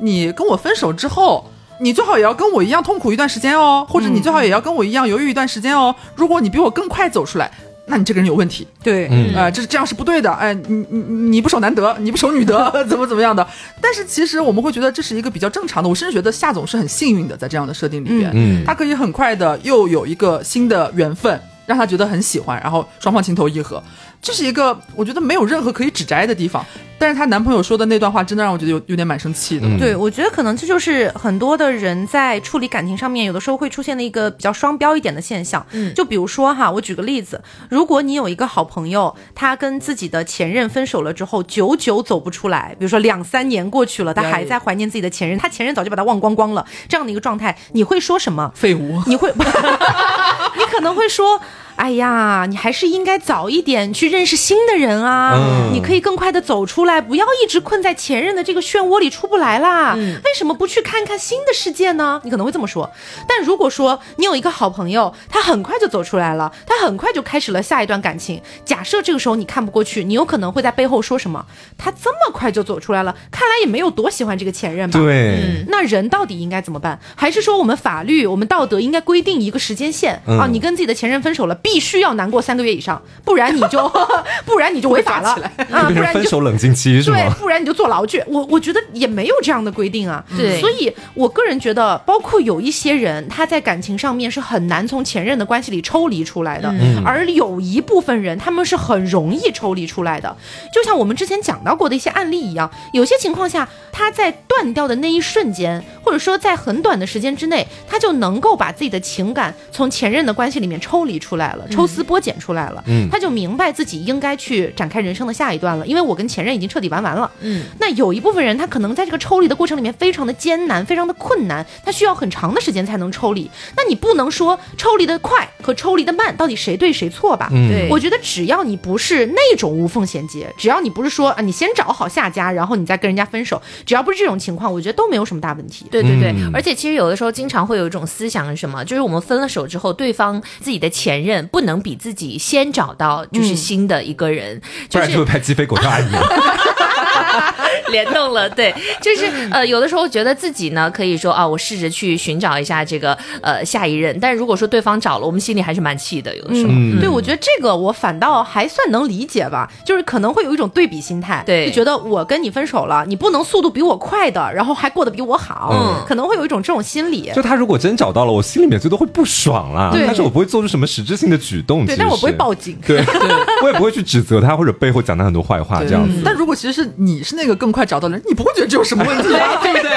C: 你跟我分手之后，你最好也要跟我一样痛苦一段时间哦，或者你最好也要跟我一样犹豫一段时间哦。如果你比我更快走出来，那你这个人有问题。
A: 对，
C: 啊，这是这样是不对的。哎，你你你不守男德，你不守女德，怎么怎么样的？但是其实我们会觉得这是一个比较正常的。我甚至觉得夏总是很幸运的，在这样的设定里边，嗯，他可以很快的又有一个新的缘分。让他觉得很喜欢，然后双方情投意合，这是一个我觉得没有任何可以指摘的地方。但是她男朋友说的那段话，真的让我觉得有有点蛮生气的。
A: 对，我觉得可能这就是很多的人在处理感情上面，有的时候会出现的一个比较双标一点的现象。嗯，就比如说哈，我举个例子，如果你有一个好朋友，他跟自己的前任分手了之后，久久走不出来，比如说两三年过去了，他还在怀念自己的前任，他前任早就把他忘光光了，这样的一个状态，你会说什么？
C: 废物？
A: 你会？你可能会说。哎呀，你还是应该早一点去认识新的人啊！你可以更快的走出来，不要一直困在前任的这个漩涡里出不来啦。为什么不去看看新的世界呢？你可能会这么说。但如果说你有一个好朋友，他很快就走出来了，他很快就开始了下一段感情。假设这个时候你看不过去，你有可能会在背后说什么？他这么快就走出来了，看来也没有多喜欢这个前任吧？
B: 对。
A: 那人到底应该怎么办？还是说我们法律、我们道德应该规定一个时间线啊？你跟自己的前任分手了。必须要难过三个月以上，不然你就 不然你就违法了
B: 啊！不然分手冷静期是
A: 吗？对，不然你就坐牢去。我我觉得也没有这样的规定啊。
D: 对，
A: 所以我个人觉得，包括有一些人，他在感情上面是很难从前任的关系里抽离出来的，而有一部分人，他们是很容易抽离出来的。就像我们之前讲到过的一些案例一样，有些情况下，他在断掉的那一瞬间，或者说在很短的时间之内，他就能够把自己的情感从前任的关系里面抽离出来。来了，抽丝剥茧出来了，嗯，他就明白自己应该去展开人生的下一段了，因为我跟前任已经彻底玩完了，嗯，那有一部分人他可能在这个抽离的过程里面非常的艰难，非常的困难，他需要很长的时间才能抽离。那你不能说抽离的快和抽离的慢到底谁对谁错吧？
D: 对，
A: 我觉得只要你不是那种无缝衔接，只要你不是说啊，你先找好下家，然后你再跟人家分手，只要不是这种情况，我觉得都没有什么大问题。
D: 对对对，而且其实有的时候经常会有一种思想是什么，就是我们分了手之后，对方自己的前任。不能比自己先找到就是新的一个人，
B: 不然就会拍鸡飞狗跳阿姨。
D: 联动了，对，就是呃，有的时候觉得自己呢，可以说啊，我试着去寻找一下这个呃下一任，但是如果说对方找了，我们心里还是蛮气的。有的时候，
A: 对我觉得这个我反倒还算能理解吧，就是可能会有一种对比心态，
D: 对，
A: 就觉得我跟你分手了，你不能速度比我快的，然后还过得比我好，嗯，可能会有一种这种心理。
B: 就他如果真找到了，我心里面最多会不爽啦，但是我不会做出什么实质性的举动，
A: 对，但我不会报警，
B: 对，我也不会去指责他或者背后讲他很多坏话这样子。
C: 但如果其实是你是那个更快找到的人，你不会觉得这有什么问题，对不对？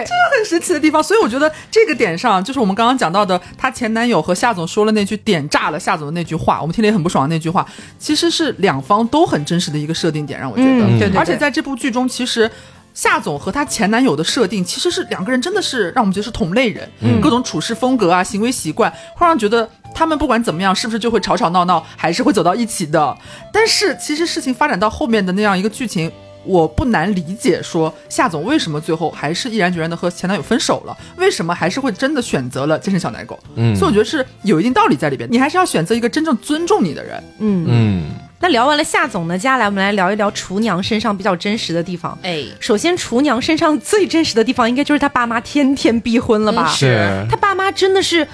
C: 这是很神奇的地方。所以我觉得这个点上，就是我们刚刚讲到的，她前男友和夏总说了那句点炸了夏总的那句话，我们听了也很不爽的那句话，其实是两方都很真实的一个设定点，让我觉得。
A: 对对。
C: 而且在这部剧中，其实。夏总和她前男友的设定其实是两个人真的是让我们觉得是同类人，各种处事风格啊、行为习惯，会让觉得他们不管怎么样，是不是就会吵吵闹闹，还是会走到一起的。但是其实事情发展到后面的那样一个剧情。我不难理解，说夏总为什么最后还是毅然决然的和前男友分手了？为什么还是会真的选择了健身小奶狗？嗯，所以我觉得是有一定道理在里边。你还是要选择一个真正尊重你的人。
A: 嗯嗯。那聊完了夏总呢，接下来我们来聊一聊厨娘身上比较真实的地方。哎，首先厨娘身上最真实的地方，应该就是她爸妈天天逼婚了吧？
B: 是。
A: 她爸妈真的是。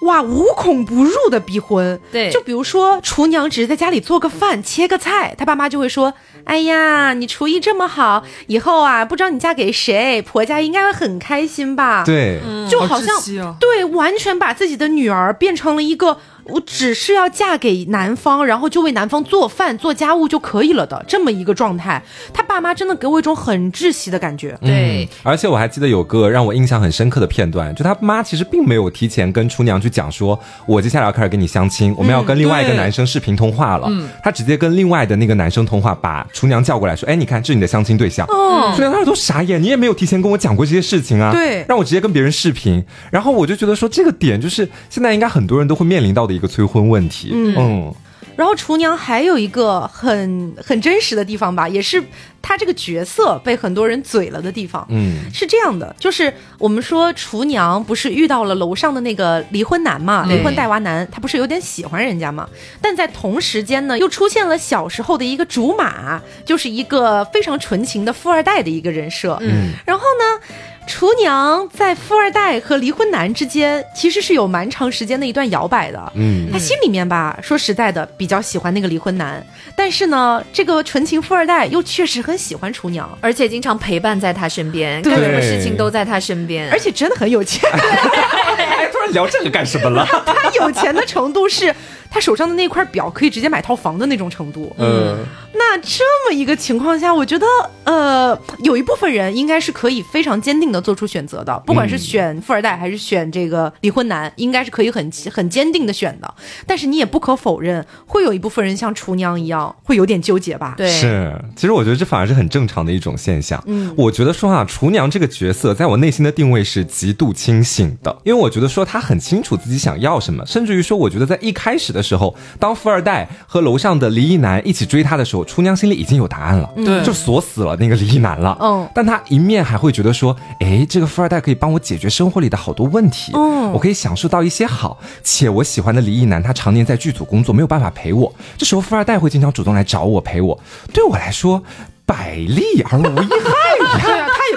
A: 哇，无孔不入的逼婚，
D: 对，
A: 就比如说厨娘只是在家里做个饭、切个菜，她爸妈就会说：“哎呀，你厨艺这么好，以后啊，不知道你嫁给谁，婆家应该会很开心吧？”
B: 对，
A: 就好像对，完全把自己的女儿变成了一个。我只是要嫁给男方，然后就为男方做饭做家务就可以了的这么一个状态。他爸妈真的给我一种很窒息的感觉。
D: 对，
B: 而且我还记得有个让我印象很深刻的片段，就他妈其实并没有提前跟厨娘去讲说，我接下来要开始跟你相亲，我们要跟另外一个男生视频通话了。嗯，他直接跟另外的那个男生通话，把厨娘叫过来说，哎，你看这是你的相亲对象。哦，厨娘当时都傻眼，你也没有提前跟我讲过这些事情啊。
A: 对，
B: 让我直接跟别人视频，然后我就觉得说这个点就是现在应该很多人都会面临到的。一个催婚问题，嗯，
A: 然后厨娘还有一个很很真实的地方吧，也是她这个角色被很多人嘴了的地方，嗯，是这样的，就是我们说厨娘不是遇到了楼上的那个离婚男嘛，离婚带娃男，他不是有点喜欢人家嘛，但在同时间呢，又出现了小时候的一个竹马，就是一个非常纯情的富二代的一个人设，嗯，然后呢。厨娘在富二代和离婚男之间，其实是有蛮长时间的一段摇摆的。嗯，他心里面吧，说实在的，比较喜欢那个离婚男，但是呢，这个纯情富二代又确实很喜欢厨娘，
D: 而且经常陪伴在他身边，干什么事情都在他身边，
A: 而且真的很有钱。
B: 哎突然聊这个干什么了？
A: 他有钱的程度是。他手上的那块表可以直接买套房的那种程度。嗯，那这么一个情况下，我觉得，呃，有一部分人应该是可以非常坚定的做出选择的，不管是选富二代还是选这个离婚男，应该是可以很很坚定的选的。但是你也不可否认，会有一部分人像厨娘一样，会有点纠结吧？
D: 对，
B: 是。其实我觉得这反而是很正常的一种现象。嗯，我觉得说啊，厨娘这个角色在我内心的定位是极度清醒的，因为我觉得说她很清楚自己想要什么，甚至于说，我觉得在一开始的。时候，当富二代和楼上的离异男一起追她的时候，厨娘心里已经有答案了，
C: 对，
B: 就锁死了那个离异男了。嗯，但她一面还会觉得说，哎，这个富二代可以帮我解决生活里的好多问题，嗯，我可以享受到一些好，且我喜欢的离异男他常年在剧组工作，没有办法陪我，这时候富二代会经常主动来找我陪我，对我来说。百利而无一害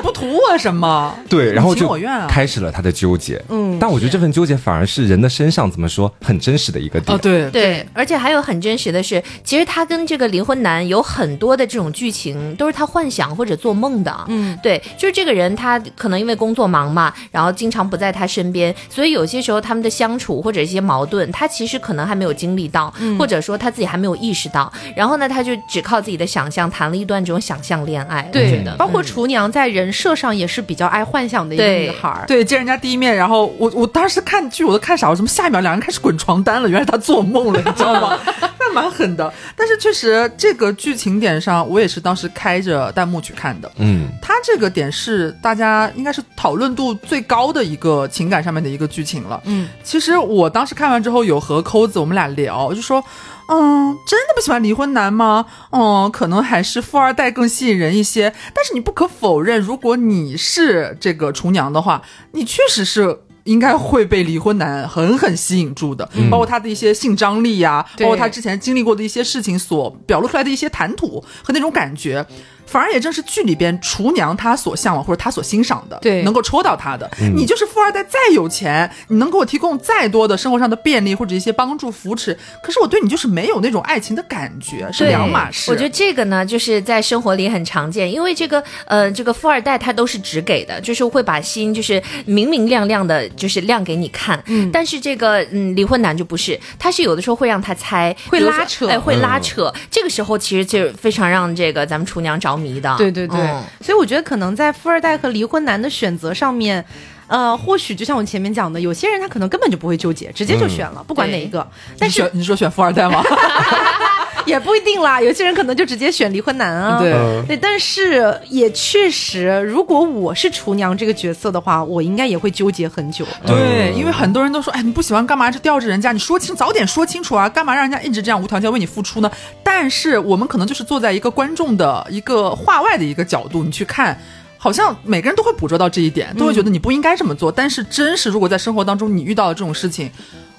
C: 不图我什么，
B: 对，然后就开始了他的纠结，嗯，但我觉得这份纠结反而是人的身上怎么说很真实的一个点，
C: 对。
D: 对，而且还有很真实的是，其实他跟这个离婚男有很多的这种剧情都是他幻想或者做梦的，嗯，对，就是这个人他可能因为工作忙嘛，然后经常不在他身边，所以有些时候他们的相处或者一些矛盾，他其实可能还没有经历到，或者说他自己还没有意识到，然后呢，他就只靠自己的想象谈了一段这种。想象恋爱，
A: 对。的，包括厨娘在人设上也是比较爱幻想的一个女孩。
C: 对，见人家第一面，然后我我当时看剧我都看傻了，怎么下一秒两人开始滚床单了？原来他做梦了，你知道吗？那蛮狠的。但是确实这个剧情点上，我也是当时开着弹幕去看的。嗯，他这个点是大家应该是讨论度最高的一个情感上面的一个剧情了。嗯，其实我当时看完之后有和扣子我们俩聊，就说。嗯，真的不喜欢离婚男吗？嗯，可能还是富二代更吸引人一些。但是你不可否认，如果你是这个厨娘的话，你确实是应该会被离婚男狠狠吸引住的。包括他的一些性张力呀，包括他之前经历过的一些事情所表露出来的一些谈吐和那种感觉。反而也正是剧里边厨娘她所向往或者她所欣赏的，
A: 对，
C: 能够戳到她的。你就是富二代，再有钱，你能给我提供再多的生活上的便利或者一些帮助扶持，可是我对你就是没有那种爱情的感觉，是两码事。
D: 我觉得这个呢，就是在生活里很常见，因为这个呃，这个富二代他都是只给的，就是会把心就是明明亮亮的，就是亮给你看。嗯，但是这个嗯离婚男就不是，他是有的时候会让他猜，
A: 会拉扯，
D: 哎，会拉扯。这个时候其实就非常让这个咱们厨娘着。迷的，
A: 对对对，所以我觉得可能在富二代和离婚男的选择上面，呃，或许就像我前面讲的，有些人他可能根本就不会纠结，直接就选了，不管哪一个。但是
C: 你说选富二代吗？
A: 也不一定啦，有些人可能就直接选离婚男啊。
C: 对
A: 对，但是也确实，如果我是厨娘这个角色的话，我应该也会纠结很久。
C: 对，因为很多人都说，哎，你不喜欢干嘛？就吊着人家，你说清，早点说清楚啊！干嘛让人家一直这样无条件为你付出呢？但是我们可能就是坐在一个观众的一个话外的一个角度，你去看。好像每个人都会捕捉到这一点，都会觉得你不应该这么做。但是，真实如果在生活当中你遇到了这种事情，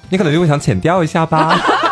B: 你可能就会想浅调一下吧。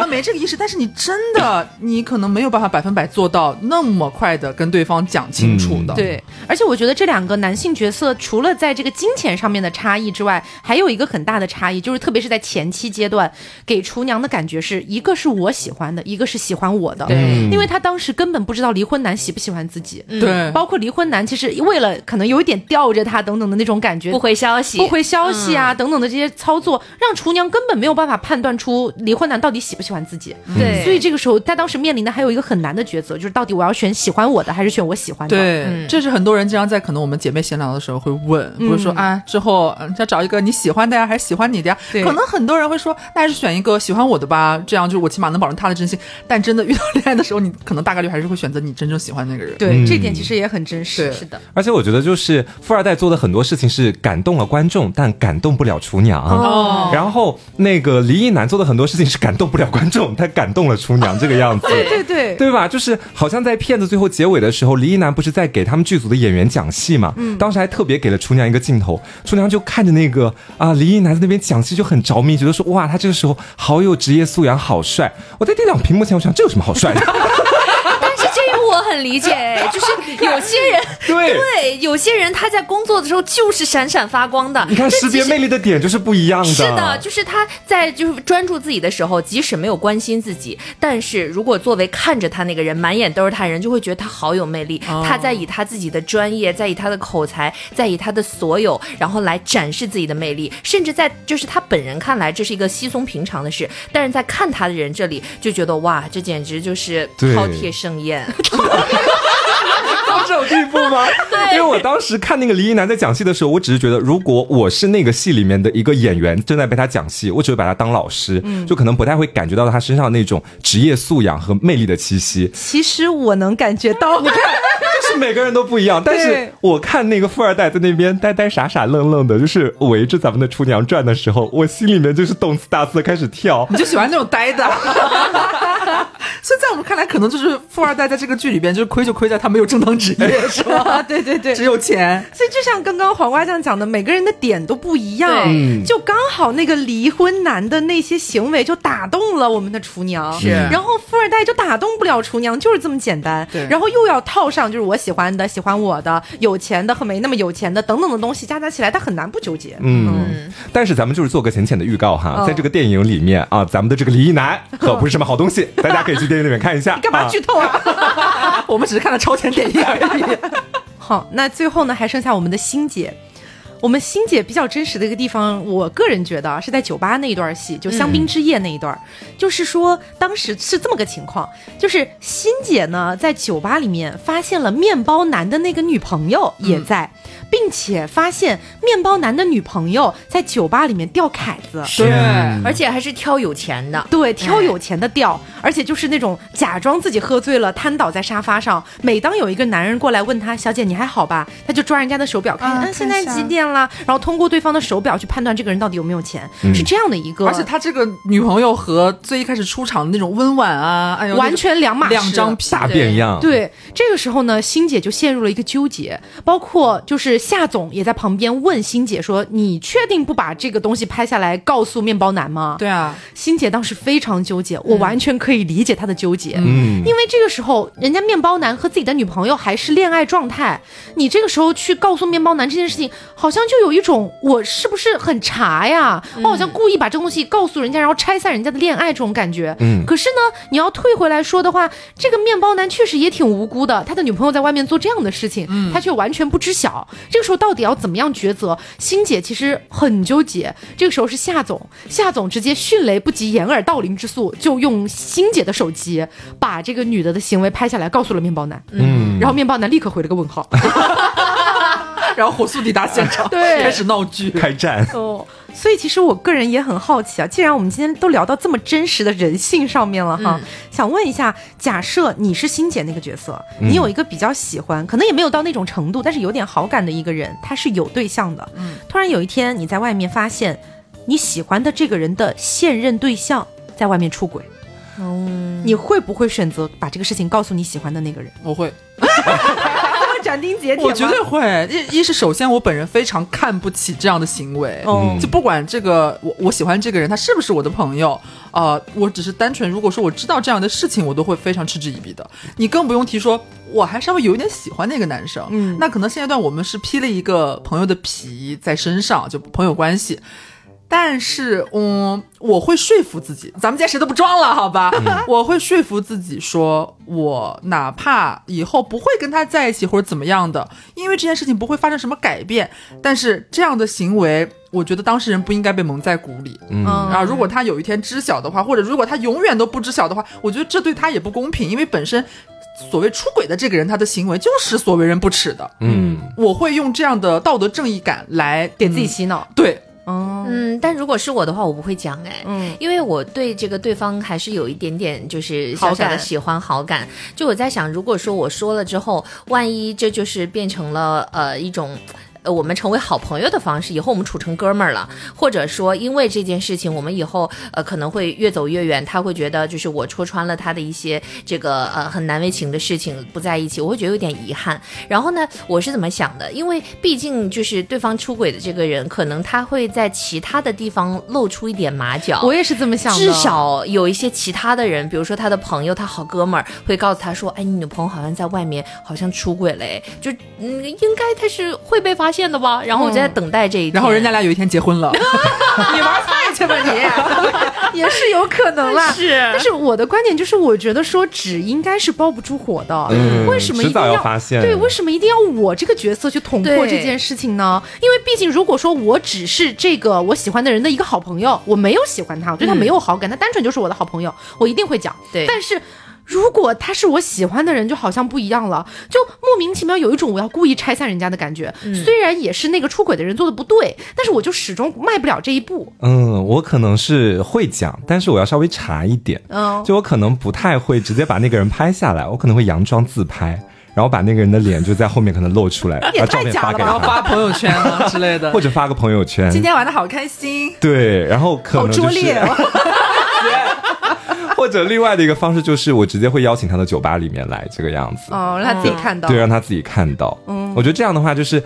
C: 可能没这个意识，但是你真的，你可能没有办法百分百做到那么快的跟对方讲清楚的。
A: 对，而且我觉得这两个男性角色，除了在这个金钱上面的差异之外，还有一个很大的差异，就是特别是在前期阶段，给厨娘的感觉是一个是我喜欢的，一个是喜欢我的。
D: 对，
A: 因为他当时根本不知道离婚男喜不喜欢自己。
C: 对，
A: 包括离婚男其实为了可能有一点吊着他等等的那种感觉，
D: 不回消息，
A: 不回消息啊等等的这些操作，让厨娘根本没有办法判断出离婚男到底喜不喜欢自己。
D: 对，
A: 所以这个时候，他当时面临的还有一个很难的抉择，就是到底我要选喜欢我的，还是选我喜欢的？
C: 对，这是很多人经常在可能我们姐妹闲聊的时候会问，不是说啊，之后再找一个你喜欢的呀，还是喜欢你的呀？可能很多人会说，那还是选一个喜欢我的吧，这样就是我起码能保证他的真心。但真的遇到恋爱的时候，你可能大概率还是会选择你真正喜欢那个人。
A: 对，这点其实也很真实。
D: 是的，
B: 而且我觉得就是富二代做的很多事情是感动了观众，但感动不了厨娘。哦。然后那个离异男做的很多事情是感动不了观众，他感动了厨娘。这个样子，
A: 对对对，
B: 对吧？就是好像在片子最后结尾的时候，李一男不是在给他们剧组的演员讲戏嘛？嗯，当时还特别给了厨娘一个镜头，厨娘就看着那个啊，李一男在那边讲戏就很着迷，觉得说哇，他这个时候好有职业素养，好帅。我在电脑屏幕前，我想这有什么好帅的？
D: 但是这我很理解，就是有些人
B: 对
D: 对，有些人他在工作的时候就是闪闪发光的。
B: 你看识别魅力的点就是不一样的。
D: 是的，就是他在就是专注自己的时候，即使没有关心自己，但是如果作为看着他那个人满眼都是他人，就会觉得他好有魅力。他在以他自己的专业，在以他的口才，在以他的所有，然后来展示自己的魅力。甚至在就是他本人看来，这是一个稀松平常的事，但是在看他的人这里就觉得哇，这简直就是饕餮盛宴。
B: 到这种地步吗？
D: 对，
B: 因为我当时看那个李一男在讲戏的时候，我只是觉得，如果我是那个戏里面的一个演员，正在被他讲戏，我只会把他当老师，就可能不太会感觉到他身上那种职业素养和魅力的气息。
A: 其实我能感觉到，
B: 你看，就是每个人都不一样。但是我看那个富二代在那边呆呆傻傻愣愣的，就是围着咱们的厨娘转的时候，我心里面就是动次打次的开始跳。
C: 你就喜欢那种呆的。所以在我们看来，可能就是富二代在这个剧里边，就是亏就亏在他没有正当职业，是吧？
A: 对对对，
C: 只有钱。
A: 所以就像刚刚黄瓜酱讲的，每个人的点都不一样，就刚好那个离婚男的那些行为就打动了我们的厨娘，
C: 是。
A: 然后富二代就打动不了厨娘，就是这么简单。
C: 对。
A: 然后又要套上就是我喜欢的、喜欢我的、有钱的和没那么有钱的等等的东西，加加起来，他很难不纠结。
B: 嗯。但是咱们就是做个浅浅的预告哈，在这个电影里面啊，咱们的这个离异男可不是什么好东西，大家可以去。电影里面看一下，
A: 你 干嘛剧透啊？
C: 我们只是看了超前电影而已。
A: 好，那最后呢，还剩下我们的欣姐。我们欣姐比较真实的一个地方，我个人觉得是在酒吧那一段戏，就香槟之夜那一段。就是说，当时是这么个情况，就是欣姐呢在酒吧里面发现了面包男的那个女朋友也在。并且发现面包男的女朋友在酒吧里面钓凯子，
C: 对，
D: 而且还是挑有钱的，
A: 对，挑有钱的钓，而且就是那种假装自己喝醉了，瘫倒在沙发上。每当有一个男人过来问他：“小姐，你还好吧？”他就抓人家的手表看，嗯，现在几点了？然后通过对方的手表去判断这个人到底有没有钱，是这样的一个。
C: 而且他这个女朋友和最一开始出场的那种温婉啊，哎呦，
A: 完全两码事
C: 两张皮，
B: 大变样。
A: 对，这个时候呢，欣姐就陷入了一个纠结，包括就是。夏总也在旁边问欣姐说：“你确定不把这个东西拍下来告诉面包男吗？”
C: 对啊，
A: 欣姐当时非常纠结，我完全可以理解她的纠结。嗯，因为这个时候人家面包男和自己的女朋友还是恋爱状态，你这个时候去告诉面包男这件事情，好像就有一种我是不是很茶呀？我好像故意把这东西告诉人家，然后拆散人家的恋爱这种感觉。嗯，可是呢，你要退回来说的话，这个面包男确实也挺无辜的，他的女朋友在外面做这样的事情，他却完全不知晓。这个时候到底要怎么样抉择？欣姐其实很纠结。这个时候是夏总，夏总直接迅雷不及掩耳盗铃之速，就用欣姐的手机把这个女的的行为拍下来，告诉了面包男。嗯，然后面包男立刻回了个问号。
C: 然后火速抵达现场，
A: 对。
C: 开始闹剧，
B: 开战。
A: 哦，所以其实我个人也很好奇啊，既然我们今天都聊到这么真实的人性上面了哈，想问一下，假设你是欣姐那个角色，你有一个比较喜欢，可能也没有到那种程度，但是有点好感的一个人，他是有对象的，嗯，突然有一天你在外面发现你喜欢的这个人的现任对象在外面出轨。哦，你会不会选择把这个事情告诉你喜欢的那个人？
C: 我会，
A: 斩钉截铁，
C: 我绝对会。一一是首先，我本人非常看不起这样的行为，嗯，就不管这个我我喜欢这个人，他是不是我的朋友，呃，我只是单纯，如果说我知道这样的事情，我都会非常嗤之以鼻的。你更不用提说，我还稍微有一点喜欢那个男生，嗯，那可能现阶段我们是披了一个朋友的皮在身上，就朋友关系。但是，嗯，我会说服自己，咱们今天谁都不装了，好吧？我会说服自己，说我哪怕以后不会跟他在一起或者怎么样的，因为这件事情不会发生什么改变。但是这样的行为，我觉得当事人不应该被蒙在鼓里。嗯，啊如果他有一天知晓的话，或者如果他永远都不知晓的话，我觉得这对他也不公平，因为本身所谓出轨的这个人，他的行为就是所为人不耻的。嗯，我会用这样的道德正义感来
A: 给自己洗脑。
C: 对。
D: 嗯，但如果是我的话，我不会讲哎，嗯，因为我对这个对方还是有一点点就是小小的喜欢好感。就我在想，如果说我说了之后，万一这就是变成了呃一种。呃，我们成为好朋友的方式，以后我们处成哥们儿了，或者说因为这件事情，我们以后呃可能会越走越远。他会觉得就是我戳穿了他的一些这个呃很难为情的事情，不在一起，我会觉得有点遗憾。然后呢，我是怎么想的？因为毕竟就是对方出轨的这个人，可能他会在其他的地方露出一点马脚。
A: 我也是这么想的。
D: 至少有一些其他的人，比如说他的朋友、他好哥们儿，会告诉他说：“哎，你女朋友好像在外面好像出轨了。”就嗯，应该他是会被发。发现的吧，然后我就在等待这一天，
C: 然后人家俩有一天结婚了，
A: 你玩菜去吧你，也是有可能啦。
D: 是，
A: 但是我的观点就是，我觉得说纸应该是包不住火的，为什么一定
B: 要发现？
A: 对，为什么一定要我这个角色去捅破这件事情呢？因为毕竟如果说我只是这个我喜欢的人的一个好朋友，我没有喜欢他，我对他没有好感，他单纯就是我的好朋友，我一定会讲。
D: 对，
A: 但是。如果他是我喜欢的人，就好像不一样了，就莫名其妙有一种我要故意拆散人家的感觉。虽然也是那个出轨的人做的不对，但是我就始终迈不了这一步。
B: 嗯，我可能是会讲，但是我要稍微查一点。嗯，就我可能不太会直接把那个人拍下来，我可能会佯装自拍，然后把那个人的脸就在后面可能露出来，把照片发给他，
C: 然后发朋友圈啊之类的，
B: 或者发个朋友圈。
C: 今天玩的好开心。
B: 对，然后可能
A: 好拙劣。
B: 或者另外的一个方式就是，我直接会邀请他到酒吧里面来，这个样子
A: 哦，让他自己看到，
B: 对，让他自己看到。嗯，我觉得这样的话就是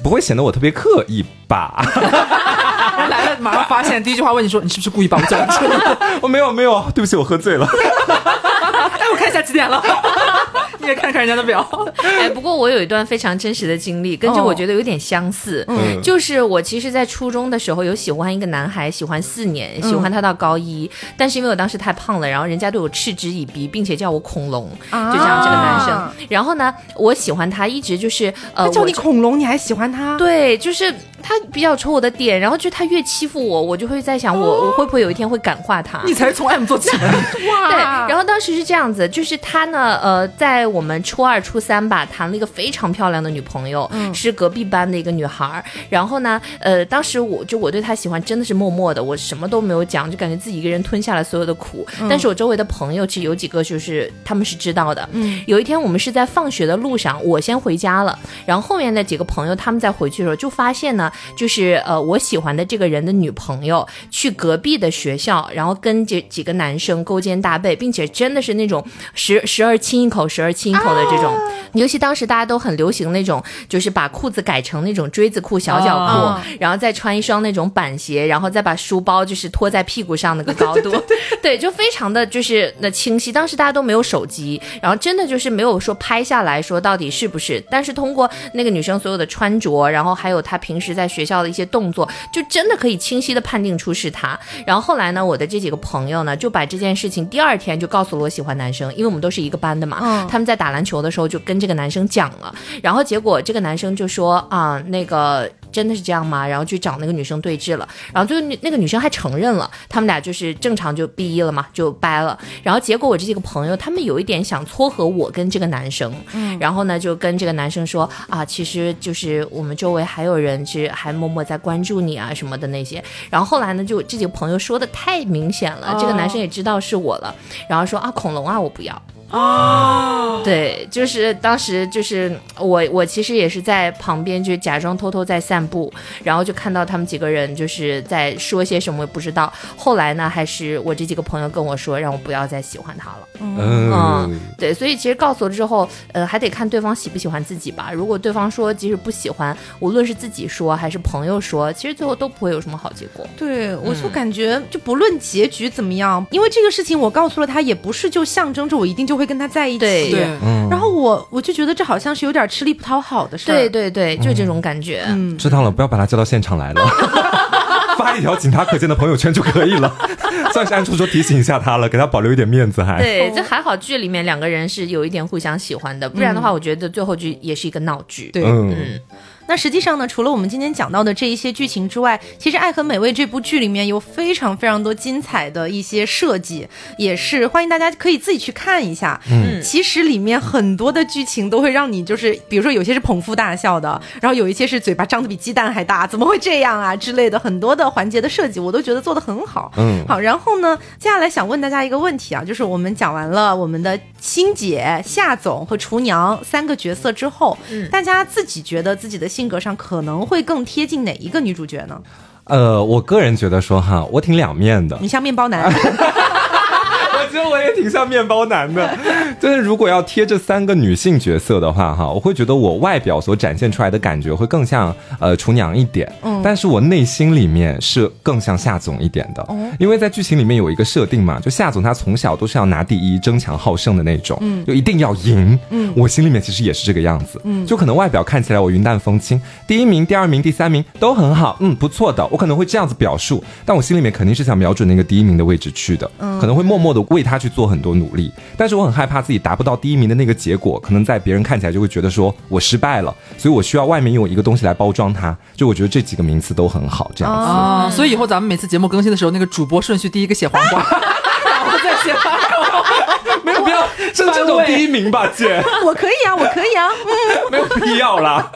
B: 不会显得我特别刻意吧。
C: 来了，马上发现，第一句话问你说，你是不是故意把我叫来？
B: 我没有，没有，对不起，我喝醉了。
C: 哎，我看一下几点了。你也看看人家的表。
D: 哎，不过我有一段非常真实的经历，跟这我觉得有点相似。嗯，就是我其实，在初中的时候有喜欢一个男孩，喜欢四年，喜欢他到高一。但是因为我当时太胖了，然后人家对我嗤之以鼻，并且叫我恐龙，就这样这个男生。然后呢，我喜欢他，一直就是呃，
A: 叫你恐龙，你还喜欢他？
D: 对，就是他比较戳我的点。然后就他越欺负我，我就会在想，我我会不会有一天会感化他？
C: 你才是从 M 做起的。
D: 哇！对，然后当时是这样子，就是他呢，呃，在。我们初二、初三吧，谈了一个非常漂亮的女朋友，是隔壁班的一个女孩。然后呢，呃，当时我就我对他喜欢真的是默默的，我什么都没有讲，就感觉自己一个人吞下了所有的苦。但是我周围的朋友其实有几个就是他们是知道的。嗯，有一天我们是在放学的路上，我先回家了，然后后面的几个朋友他们在回去的时候就发现呢，就是呃我喜欢的这个人的女朋友去隔壁的学校，然后跟这几个男生勾肩搭背，并且真的是那种时时而亲一口，时而亲。一口的这种，尤其当时大家都很流行那种，就是把裤子改成那种锥子裤、小脚裤，然后再穿一双那种板鞋，然后再把书包就是拖在屁股上那个高度，对，就非常的就是那清晰。当时大家都没有手机，然后真的就是没有说拍下来说到底是不是，但是通过那个女生所有的穿着，然后还有她平时在学校的一些动作，就真的可以清晰的判定出是他。然后后来呢，我的这几个朋友呢，就把这件事情第二天就告诉了我喜欢男生，因为我们都是一个班的嘛，他们在。打篮球的时候就跟这个男生讲了，然后结果这个男生就说啊，那个。真的是这样吗？然后去找那个女生对峙了，然后最后那个女生还承认了，他们俩就是正常就 B 一了嘛，就掰了。然后结果我这几个朋友他们有一点想撮合我跟这个男生，嗯，然后呢就跟这个男生说啊，其实就是我们周围还有人是还默默在关注你啊什么的那些。然后后来呢就这几个朋友说的太明显了，这个男生也知道是我了，然后说啊恐龙啊我不要。哦，对，就是当时就是我，我其实也是在旁边，就假装偷偷在散步，然后就看到他们几个人就是在说些什么，不知道。后来呢，还是我这几个朋友跟我说，让我不要再喜欢他了。嗯，对，所以其实告诉了之后，呃，还得看对方喜不喜欢自己吧。如果对方说即使不喜欢，无论是自己说还是朋友说，其实最后都不会有什么好结果。
A: 对，我就感觉就不论结局怎么样，因为这个事情我告诉了他，也不是就象征着我一定就。会跟他在一起，
C: 对，
A: 然后我我就觉得这好像是有点吃力不讨好的事
D: 儿，对对对，就这种感觉。
B: 嗯，知道了，不要把他叫到现场来了，发一条仅他可见的朋友圈就可以了，算是暗处说提醒一下他了，给他保留一点面子，还。
D: 对，这还好剧里面两个人是有一点互相喜欢的，不然的话，我觉得最后剧也是一个闹剧，
A: 对，嗯。那实际上呢，除了我们今天讲到的这一些剧情之外，其实《爱很美味》这部剧里面有非常非常多精彩的一些设计，也是欢迎大家可以自己去看一下。嗯，其实里面很多的剧情都会让你就是，比如说有些是捧腹大笑的，然后有一些是嘴巴张得比鸡蛋还大，怎么会这样啊之类的，很多的环节的设计我都觉得做得很好。嗯，好，然后呢，接下来想问大家一个问题啊，就是我们讲完了我们的星姐、夏总和厨娘三个角色之后，嗯，大家自己觉得自己的。性格上可能会更贴近哪一个女主角呢？
B: 呃，我个人觉得说哈，我挺两面的。
A: 你像面包男。
B: 我觉得我也挺像面包男的，就是如果要贴这三个女性角色的话，哈，我会觉得我外表所展现出来的感觉会更像呃厨娘一点，嗯，但是我内心里面是更像夏总一点的，哦，因为在剧情里面有一个设定嘛，就夏总他从小都是要拿第一、争强好胜的那种，嗯，就一定要赢，嗯，我心里面其实也是这个样子，嗯，就可能外表看起来我云淡风轻，第一名、第二名、第三名都很好，嗯，不错的，我可能会这样子表述，但我心里面肯定是想瞄准那个第一名的位置去的，嗯，可能会默默的为他去做很多努力，但是我很害怕自己达不到第一名的那个结果，可能在别人看起来就会觉得说我失败了，所以我需要外面用一个东西来包装它。就我觉得这几个名词都很好，这样子。
C: 啊，所以以后咱们每次节目更新的时候，那个主播顺序第一个写黄瓜，然后再写花
B: 狗，没有必要是这种第一名吧，姐？
A: 我可以啊，我可以啊，
B: 没有必要啦。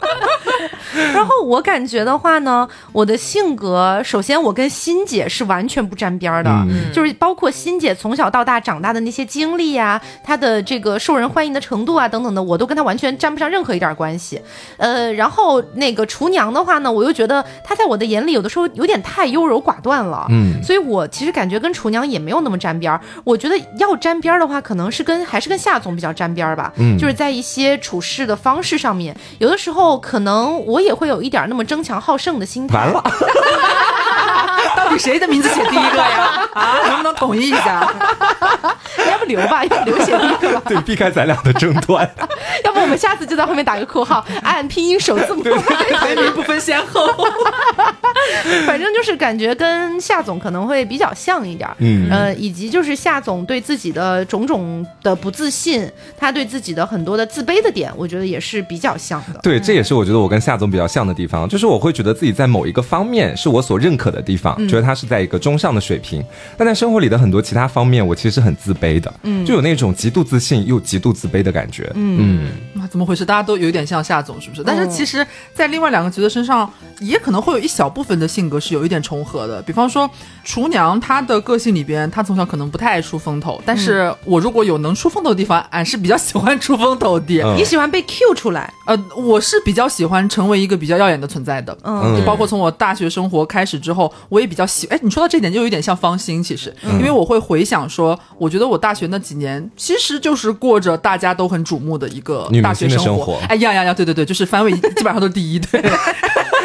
A: 然后我感觉的话呢，我的性格，首先我跟欣姐是完全不沾边的，就是包括欣姐从小到大长大的那些经历呀，她的这个受人欢迎的程度啊等等的，我都跟她完全沾不上任何一点关系。呃，然后那个厨娘的话呢，我又觉得她在我的眼里有的时候有点太优柔寡断了，嗯，所以我其实感觉跟厨娘也没有那么沾边儿。我觉得要沾边儿的话，可能是跟还是跟夏总比较沾边儿吧，嗯，就是在一些处事的方式上面，有的时候可能我也会有一点那么争强好胜的心态。
B: 完了。
C: 到底谁的名字写第一个呀？啊，能不能统一一下？
A: 要不留吧，要不留写第一个吧。
B: 对，避开咱俩的争端。
A: 要不我们下次就在后面打个括号，按拼音首字母
C: 排名不分先后。
A: 反正就是感觉跟夏总可能会比较像一点，嗯，呃，以及就是夏总对自己的种种的不自信，他对自己的很多的自卑的点，我觉得也是比较像的。
B: 对，这也是我觉得我跟夏总比较像的地方，就是我会觉得自己在某一个方面是我所认可的地方。觉得他是在一个中上的水平，但在生活里的很多其他方面，我其实是很自卑的，嗯，就有那种极度自信又极度自卑的感觉，嗯，
C: 那怎么回事？大家都有点像夏总，是不是？但是其实，在另外两个角色身上，也可能会有一小部分的性格是有一点重合的。比方说，厨娘她的个性里边，她从小可能不太爱出风头，但是我如果有能出风头的地方，俺是比较喜欢出风头的。
A: 你喜欢被 Q 出来？
C: 呃，我是比较喜欢成为一个比较耀眼的存在的，嗯，就包括从我大学生活开始之后，我也比较喜。哎，你说到这点就有点像方心，其实，因为我会回想说，我觉得我大学那几年其实就是过着大家都很瞩目的一个大学
B: 生
C: 活。哎呀呀呀，对对对，就是番位基本上都是第一，对。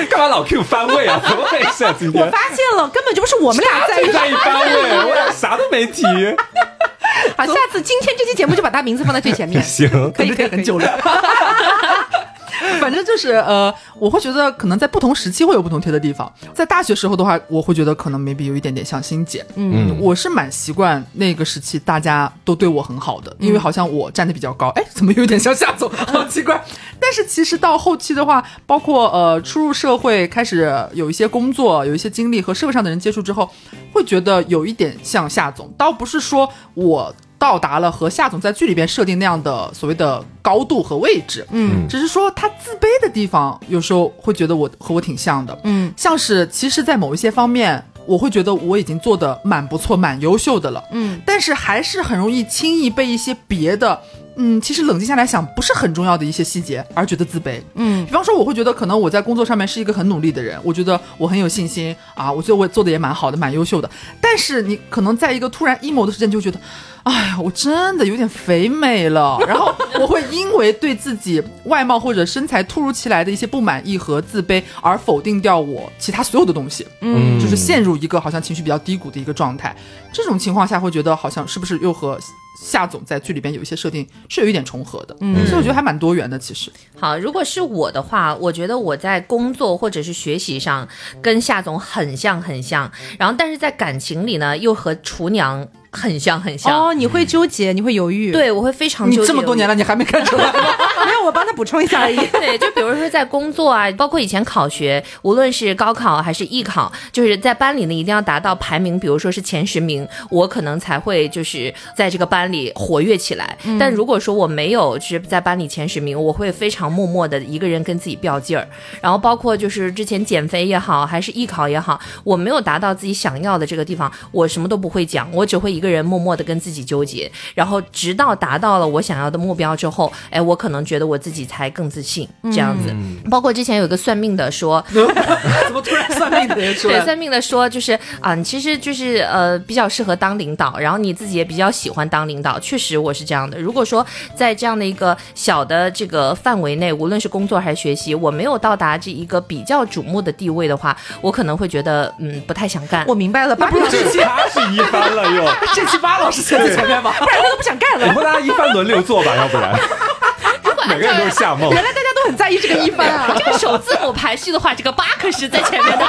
B: 干嘛老 Q 番位啊？怎么回事？今天
A: 我发现了，根本就不是我们俩在
B: 在意番位，我俩啥都没提。
A: 好，下次今天这期节目就把他名字放在最前面。
B: 行，
C: 可以可以很久了。反正就是呃，我会觉得可能在不同时期会有不同贴的地方。在大学时候的话，我会觉得可能 maybe 有一点点像欣姐。嗯，我是蛮习惯那个时期大家都对我很好的，因为好像我站的比较高。哎，怎么有点像夏总？好奇怪。但是其实到后期的话，包括呃初入社会，开始有一些工作，有一些经历和社会上的人接触之后，会觉得有一点像夏总。倒不是说我。到达了和夏总在剧里边设定那样的所谓的高度和位置，嗯，只是说他自卑的地方，有时候会觉得我和我挺像的，嗯，像是其实，在某一些方面，我会觉得我已经做的蛮不错、蛮优秀的了，嗯，但是还是很容易轻易被一些别的，嗯，其实冷静下来想，不是很重要的一些细节而觉得自卑，嗯，比方说，我会觉得可能我在工作上面是一个很努力的人，我觉得我很有信心啊，我觉得我做的也蛮好的、蛮优秀的，但是你可能在一个突然 emo 的时间，就觉得。哎呀，我真的有点肥美了，然后我会因为对自己外貌或者身材突如其来的一些不满意和自卑而否定掉我其他所有的东西，嗯，就是陷入一个好像情绪比较低谷的一个状态。这种情况下会觉得好像是不是又和夏总在剧里边有一些设定是有一点重合的，嗯，所以我觉得还蛮多元的。其实，
D: 好，如果是我的话，我觉得我在工作或者是学习上跟夏总很像很像，然后但是在感情里呢又和厨娘。很像很像
A: 哦，你会纠结，你会犹豫，
D: 对我会非常。
C: 你这么多年了，你还没看出来？
A: 没有，我帮他补充一下而已。
D: 对，就比如说在工作啊，包括以前考学，无论是高考还是艺考，就是在班里呢，一定要达到排名，比如说是前十名，我可能才会就是在这个班里活跃起来。但如果说我没有就是在班里前十名，我会非常默默的一个人跟自己较劲儿。然后包括就是之前减肥也好，还是艺考也好，我没有达到自己想要的这个地方，我什么都不会讲，我只会一个。个人默默的跟自己纠结，然后直到达到了我想要的目标之后，哎，我可能觉得我自己才更自信，这样子。包括之前有个算命的说，
C: 怎么突然算命的说？
D: 对，算命的说就是啊，你其实就是呃比较适合当领导，然后你自己也比较喜欢当领导。确实我是这样的。如果说在这样的一个小的这个范围内，无论是工作还是学习，我没有到达这一个比较瞩目的地位的话，我可能会觉得嗯不太想干。
A: 我明白了，
B: 不 是他是一般了又。
C: 这期八老师先在前面吧，
A: 不然他都不想干了。
B: 我们大家一番轮流做吧，要不然。每个人都是夏梦。
A: 原来大家都很在意这个一番啊。
D: 这个首字母排序的话，这个八可是在前面的。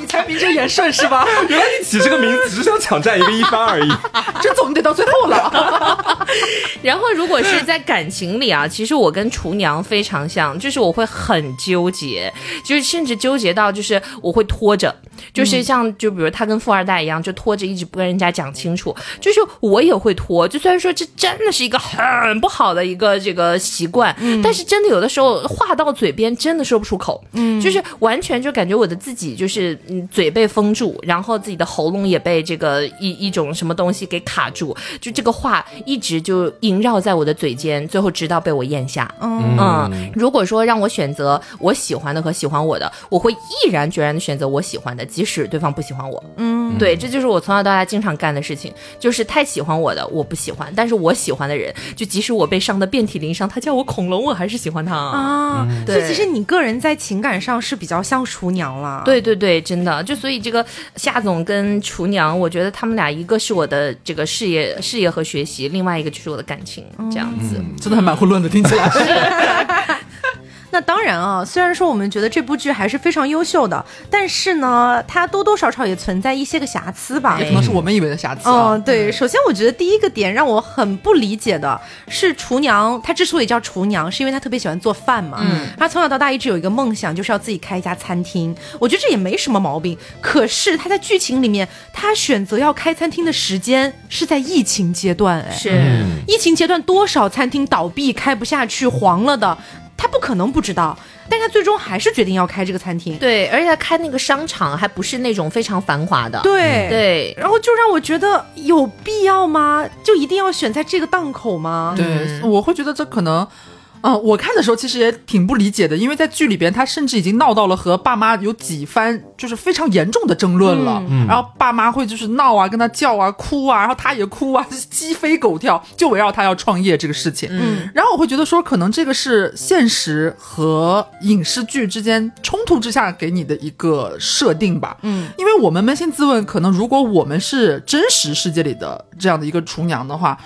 C: 你才名正言顺是吧？
B: 原来你起这个名字只是想抢占一个一番而已，
C: 这总得到最后了。
D: 然后如果是在感情里啊，其实我跟厨娘非常像，就是我会很纠结，就是甚至纠结到就是我会拖着。就是像，就比如他跟富二代一样，就拖着一直不跟人家讲清楚。就是我也会拖，就虽然说这真的是一个很不好的一个这个习惯，但是真的有的时候话到嘴边真的说不出口，嗯，就是完全就感觉我的自己就是嗯嘴被封住，然后自己的喉咙也被这个一一种什么东西给卡住，就这个话一直就萦绕在我的嘴间，最后直到被我咽下。嗯，如果说让我选择我喜欢的和喜欢我的，我会毅然决然的选择我喜欢的。即使对方不喜欢我，嗯，对，这就是我从小到大经常干的事情，就是太喜欢我的我不喜欢，但是我喜欢的人，就即使我被伤的遍体鳞伤，他叫我恐龙，我还是喜欢他啊。
A: 所以其实你个人在情感上是比较像厨娘了。
D: 对对对，真的，就所以这个夏总跟厨娘，我觉得他们俩一个是我的这个事业事业和学习，另外一个就是我的感情，这样子，
C: 真的还蛮混乱的，听起来。
A: 那当然啊，虽然说我们觉得这部剧还是非常优秀的，但是呢，它多多少少也存在一些个瑕疵吧。
C: 也可能是我们以为的瑕疵。
A: 嗯，对。首先，我觉得第一个点让我很不理解的是，厨娘她之所以叫厨娘，是因为她特别喜欢做饭嘛。嗯。她从小到大一直有一个梦想，就是要自己开一家餐厅。我觉得这也没什么毛病。可是她在剧情里面，她选择要开餐厅的时间是在疫情阶段。哎，
D: 是。
A: 疫情阶段多少餐厅倒闭、开不下去、黄了的。他不可能不知道，但他最终还是决定要开这个餐厅。
D: 对，而且他开那个商场还不是那种非常繁华的。
A: 对
D: 对，
A: 然后就让我觉得有必要吗？就一定要选在这个档口吗？
C: 对，我会觉得这可能。嗯，我看的时候其实也挺不理解的，因为在剧里边，他甚至已经闹到了和爸妈有几番就是非常严重的争论了。嗯，然后爸妈会就是闹啊，跟他叫啊，哭啊，然后他也哭啊，鸡飞狗跳，就围绕他要创业这个事情。嗯，然后我会觉得说，可能这个是现实和影视剧之间冲突之下给你的一个设定吧。嗯，因为我们扪心自问，可能如果我们是真实世界里的这样的一个厨娘的话。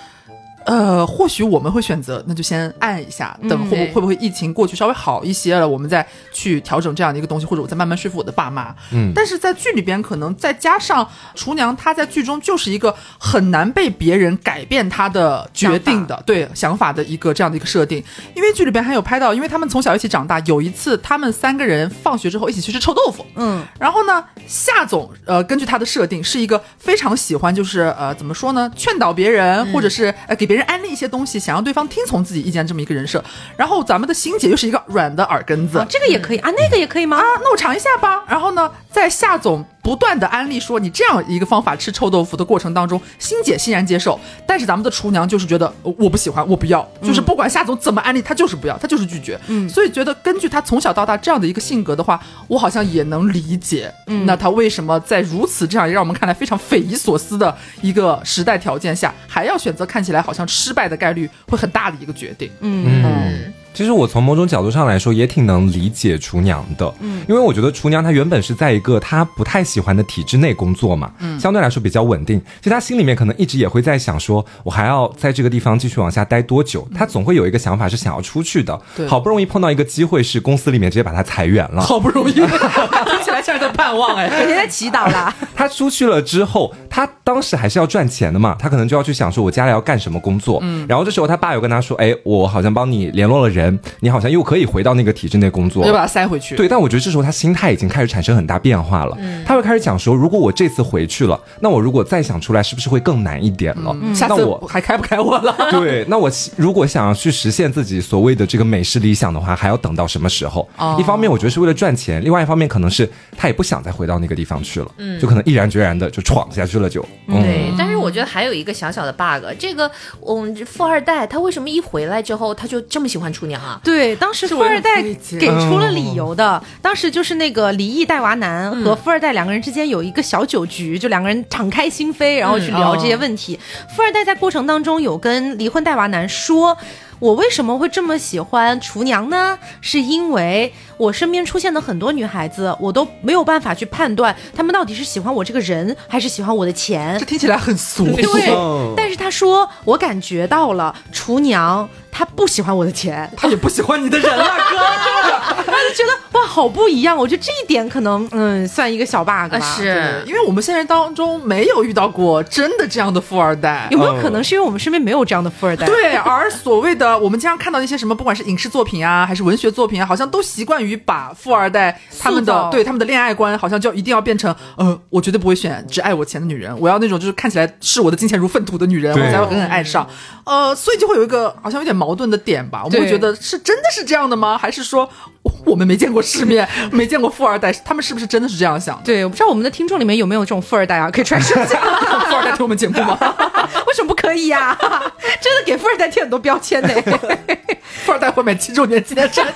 C: 呃，或许我们会选择，那就先按一下，等会不会不会疫情过去稍微好一些了，我们再去调整这样的一个东西，或者我再慢慢说服我的爸妈。嗯，但是在剧里边，可能再加上厨娘，她在剧中就是一个很难被别人改变她的决定的，对想法的一个这样的一个设定。因为剧里边还有拍到，因为他们从小一起长大，有一次他们三个人放学之后一起去吃臭豆腐。嗯，然后呢，夏总呃，根据他的设定是一个非常喜欢就是呃怎么说呢，劝导别人或者是呃给别人安利一些东西，想让对方听从自己意见这么一个人设。然后咱们的欣姐又是一个软的耳根子，
A: 这个也可以啊，那个也可以吗？
C: 啊，那我尝一下吧。然后呢，在夏总。不断的安利说你这样一个方法吃臭豆腐的过程当中，欣姐欣然接受，但是咱们的厨娘就是觉得我不喜欢，我不要，就是不管夏总怎么安利，她就是不要，她就是拒绝。嗯，所以觉得根据她从小到大这样的一个性格的话，我好像也能理解，那她为什么在如此这样让我们看来非常匪夷所思的一个时代条件下，还要选择看起来好像失败的概率会很大的一个决定。
B: 嗯。其实我从某种角度上来说，也挺能理解厨娘的，嗯，因为我觉得厨娘她原本是在一个她不太喜欢的体制内工作嘛，嗯，相对来说比较稳定。其实她心里面可能一直也会在想，说我还要在这个地方继续往下待多久？她总会有一个想法是想要出去的。
C: 对，
B: 好不容易碰到一个机会，是公司里面直接把她裁员了。
C: 好不容易，听起来像是在盼望哎，
A: 每天在祈祷啦。
B: 她出去了之后，她当时还是要赚钱的嘛，她可能就要去想说，我将来要干什么工作？嗯，然后这时候她爸有跟她说，哎，我好像帮你联络了人，你好像又。可以回到那个体制内工作，
C: 又把它塞回去。
B: 对，但我觉得这时候他心态已经开始产生很大变化了。他会开始讲说，如果我这次回去了，那我如果再想出来，是不是会更难一点了？
C: 下次我还开不开我了？
B: 对，那我如果想要去实现自己所谓的这个美式理想的话，还要等到什么时候？一方面我觉得是为了赚钱，另外一方面可能是他也不想再回到那个地方去了，就可能毅然决然的就闯下去了。就
D: 对，但是我觉得还有一个小小的 bug，这个嗯，富二代他为什么一回来之后他就这么喜欢厨娘啊？
A: 对，当时富二代。给出了理由的，当时就是那个离异带娃男和富二代两个人之间有一个小酒局，就两个人敞开心扉，然后去聊这些问题。富二代在过程当中有跟离婚带娃男说。我为什么会这么喜欢厨娘呢？是因为我身边出现的很多女孩子，我都没有办法去判断她们到底是喜欢我这个人，还是喜欢我的钱。
C: 这听起来很俗。
A: 对，但是他说我感觉到了厨娘她不喜欢我的钱，
C: 她也不喜欢你的人了，哥。
A: 他就觉得哇，好不一样。我觉得这一点可能嗯，算一个小 bug 吧。
D: 是
C: 因为我们现实当中没有遇到过真的这样的富二代，
A: 有没有可能是因为我们身边没有这样的富二代？
C: 对，而所谓的。呃，我们经常看到一些什么，不管是影视作品啊，还是文学作品啊，好像都习惯于把富二代他们的对他们的恋爱观，好像就一定要变成，呃，我绝对不会选只爱我钱的女人，我要那种就是看起来视我的金钱如粪土的女人，我才会狠狠爱上。呃，所以就会有一个好像有点矛盾的点吧，我们会觉得是真的是这样的吗？还是说我们没见过世面，没见过富二代，他们是不是真的是这样想？
A: 对，我不知道我们的听众里面有没有这种富二代啊，可以出来说下。
C: 富二代听我们节目吗？
A: 为什么不可以呀？真的给富二代贴很多标签呢。
C: 富二代会买七周年纪念专辑。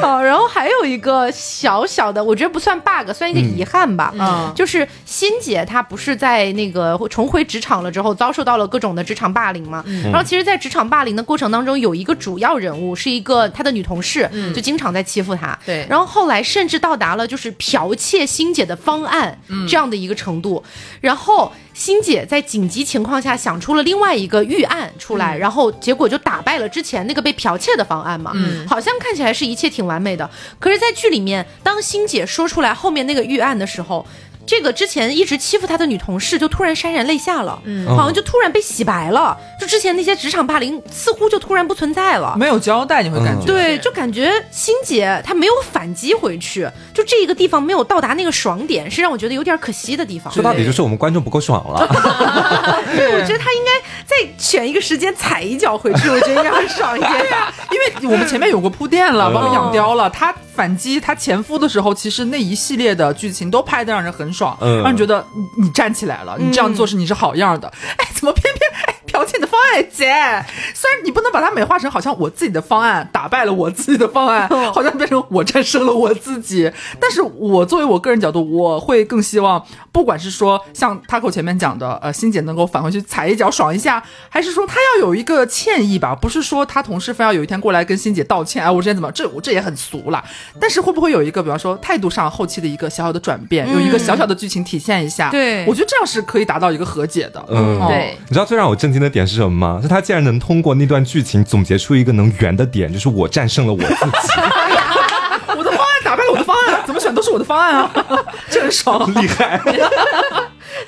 A: 好，然后还有一个小小的，我觉得不算 bug，算一个遗憾吧。嗯，就是欣姐她不是在那个重回职场了之后，遭受到了各种的职场霸凌嘛。然后其实，在职场霸凌的过程当中，有一个主要人物是一个她的女同事，就经常在欺负她。
D: 对，
A: 然后后来甚至到达了就是剽窃欣姐的方案这样的一个程度，然后。欣姐在紧急情况下想出了另外一个预案出来，然后结果就打败了之前那个被剽窃的方案嘛。嗯，好像看起来是一切挺完美的。可是，在剧里面，当欣姐说出来后面那个预案的时候。这个之前一直欺负他的女同事，就突然潸然泪下了，嗯，好像就突然被洗白了，就之前那些职场霸凌似乎就突然不存在了，
C: 没有交代，你会感觉。
A: 对，就感觉欣姐她没有反击回去，就这一个地方没有到达那个爽点，是让我觉得有点可惜的地方。
B: 说到底就是我们观众不够爽了，
A: 对，我觉得他应该再选一个时间踩一脚回去，我觉得应该会爽一点，
C: 因为我们前面有过铺垫了，把我养刁了，他。反击他前夫的时候，其实那一系列的剧情都拍的让人很爽，让人觉得你你站起来了，你这样做是你是好样的。哎，怎么偏偏哎剽窃的方案，姐，虽然你不能把它美化成好像我自己的方案打败了我自己的方案，好像变成我战胜了我自己，但是我作为我个人角度，我会更希望，不管是说像 Taco 前面讲的，呃，欣姐能够返回去踩一脚爽一下，还是说他要有一个歉意吧，不是说他同事非要有一天过来跟欣姐道歉，哎，我之前怎么这我这也很俗了，但是会不会有一个，比方说态度上后期的一个小小的转变，有一个小小的剧情体现一下，
A: 对
C: 我觉得这样是可以达到一个和解的，
B: 嗯，
D: 对。
B: 你知道最让我震惊的点是什么吗？是他竟然能通过那段剧情总结出一个能圆的点，就是我战胜了我自己，
C: 我的方案打败了我的方案，怎么选都是我的方案啊，这很爽。
B: 厉害。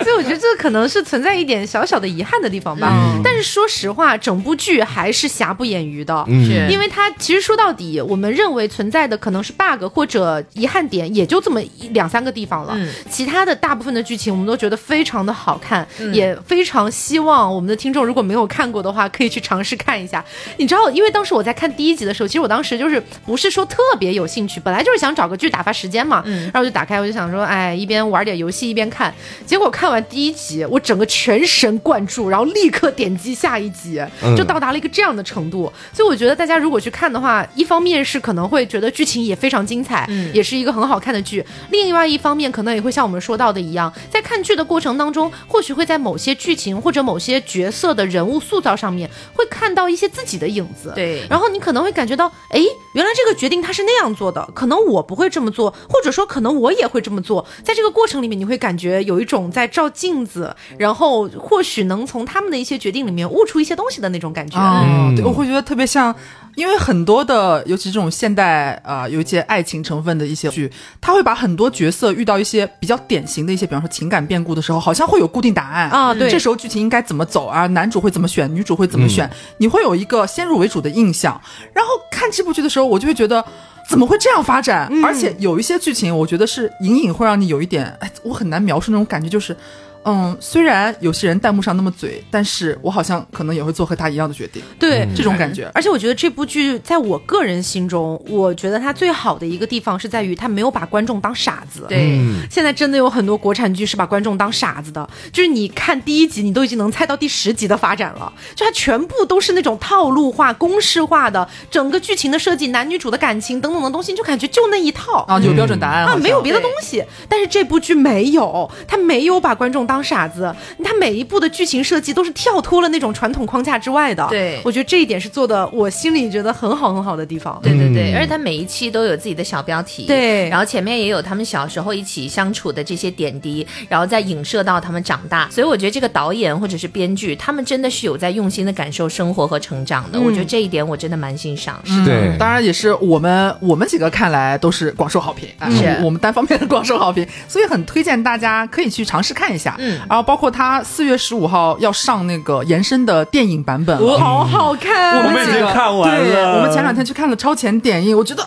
A: 所以我觉得这可能是存在一点小小的遗憾的地方吧。
C: 嗯
A: 但是说实话，整部剧还是瑕不掩瑜的。
B: 嗯
A: 因为它其实说到底，我们认为存在的可能是 bug 或者遗憾点，也就这么一两三个地方了。
D: 嗯
A: 其他的大部分的剧情，我们都觉得非常的好看，也非常希望我们的听众如果没有看过的话，可以去尝试看一下。你知道，因为当时我在看第一集的时候，其实我当时就是不是说特别有兴趣，本来就是想找个剧打发时间嘛。然后我就打开，我就想说，哎，一边玩点游戏一边看。结果看完第一集，我整个全神贯注，然后立刻点击下一集，就到达了一个这样的程度。所以我觉得大家如果去看的话，一方面是可能会觉得剧情也非常精彩，也是一个很好看的剧；另外一方面，可能也会像我们说到的一样，在看剧的过程当中，或许会在某些剧情或者某些角色的人物塑造上面，会看到一些自己的影子。
D: 对
A: 然后你可能会感觉到，哎，原来这个决定他是那样做的，可能我不会这么做，或者说可能我也会这么做。在这个过程里面，你会感觉有一种在照镜子，然后或许能从他们的一些决定里面悟出一些东西的那种感觉。
C: 啊，对，
B: 嗯
C: 我会觉得特别像，因为很多的，尤其这种现代啊、有一些爱情成分的一些剧，他会把很多角色遇到一些比较典型的一些，比方说情感变故的时候，好像会有固定答案
A: 啊对
C: 这时候剧情应该怎么走啊？男主会怎么选，女主会怎么选？你会有一个先入为主的印象，然后看这部剧的时候，我就会觉得。怎么会这样发展？而且有一些剧情，我觉得是隐隐会让你有一点，哎，我很难描述那种感觉，就是，嗯，虽然有些人弹幕上那么嘴，但是我好像可能也会做和他一样的决定。
A: 对，
C: 这种感觉。
A: 而且我觉得这部剧在我个人心中，我觉得它最好的一个地方是在于它没有把观众当傻子。
D: 对，
A: 现在真的有很多国产剧是把观众当傻子的，就是你看第一集，你都已经能猜到第十集的发展了，就它全部都是那种套路化、公式化的，整个剧情的设计、男女主的感情等等的东西，你就感觉就那一套
C: 啊，有标准答案
A: 啊，没有别的东西。但是这部剧没有，它没有把观众当傻子，他每一部的剧情设计都是跳脱了那种传统框架之外的。
D: 对。
A: 我觉得这一点是做的，我心里觉得很好很好的地方。
D: 对对对，
B: 嗯。
D: 而且他每一期都有自己的小标题，
A: 对。
D: 然后前面也有他们小时候一起相处的这些点滴，然后再影射到他们长大，所以我觉得这个导演或者是编剧，他们真的是有在用心的感受生活和成长的，我觉得这一点我真的蛮欣赏。是
B: 对。
C: 嗯当然也是我们我们几个看来都是广受好评，啊
D: 是。
C: 我们单方面的广受好评，所以很推荐大家可以去尝试看一下。
D: 嗯。
C: 然后包括他四月十五号要上那个延伸的电影版本了，
A: 好好看，
B: 我们已经
C: 几个。
B: 看完
C: 对
B: 了
C: 我们前两天去看了超前点映，我觉得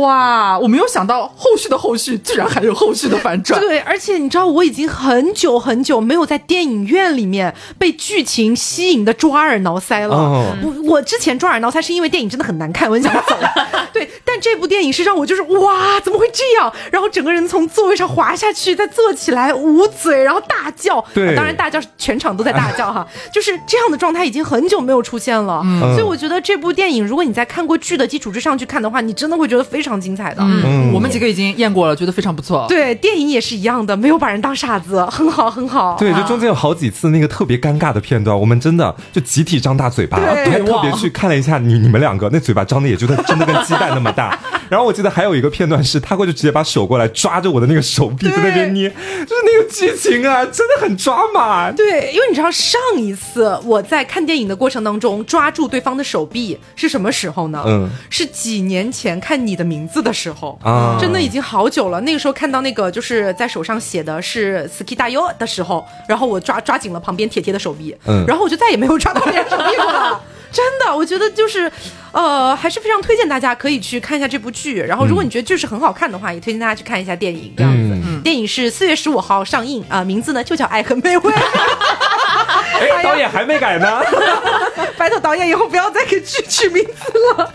C: 哇，我没有想到后续的后续居然还有后续的反转。
A: 对，而且你知道，我已经很久很久没有在电影院里面被剧情吸引的抓耳挠腮了。
B: 哦
A: 我我之前抓耳挠腮是因为电影真的很难看，我很想走。对，但这部电影是让我就是哇，怎么会这样？然后整个人从座位上滑下去，再坐起来，捂嘴，然后大叫。
B: 对
A: 当然大叫，全场都在大叫哈，就是这样的状态已经很久没有出现了。所以我觉得这部电影，如果你在看过剧的基础之上去看的话，你真的会觉得非常精彩的。
C: 嗯，我们几个已经验过了，觉得非常不错。
A: 对，电影也是一样的，没有把人当傻子，很好，很好。
B: 对，就
A: 啊
B: 中间有好几次那个特别尴尬的片段，我们真的就集体张大嘴巴，
A: 对
B: 还特别去看了一下你你们两个那嘴巴张的也就跟真的跟鸡蛋那么大。然后我记得还有一个片段是他会就直接把手过来抓着我的那个手臂在那边捏，就是那个剧情啊，真的很抓马。
A: 对，因为你知道上一次我在看电影的过程当中抓住对方的手臂是什么时候呢？
B: 嗯，
A: 是几年前看你的名字的时候
B: 啊
A: 真的已经好久了。那个时候看到那个就是在手上写的是 “ski 大 u” 的时候，然后我抓抓紧了旁边铁铁的手臂，
B: 嗯
A: 然后我就再也没有抓到别人手臂过了。真的，我觉得就是，呃，还是非常推荐大家可以去看一下这部剧。然后，如果你觉得剧是很好看的话，也推荐大家去看一下电影。这样子，
B: 嗯
A: 电影是四月十五号上映啊、名字呢就叫《爱很美味》。
B: 哎，导演还没改呢。
A: 拜托导演以后不要再给剧取名字了。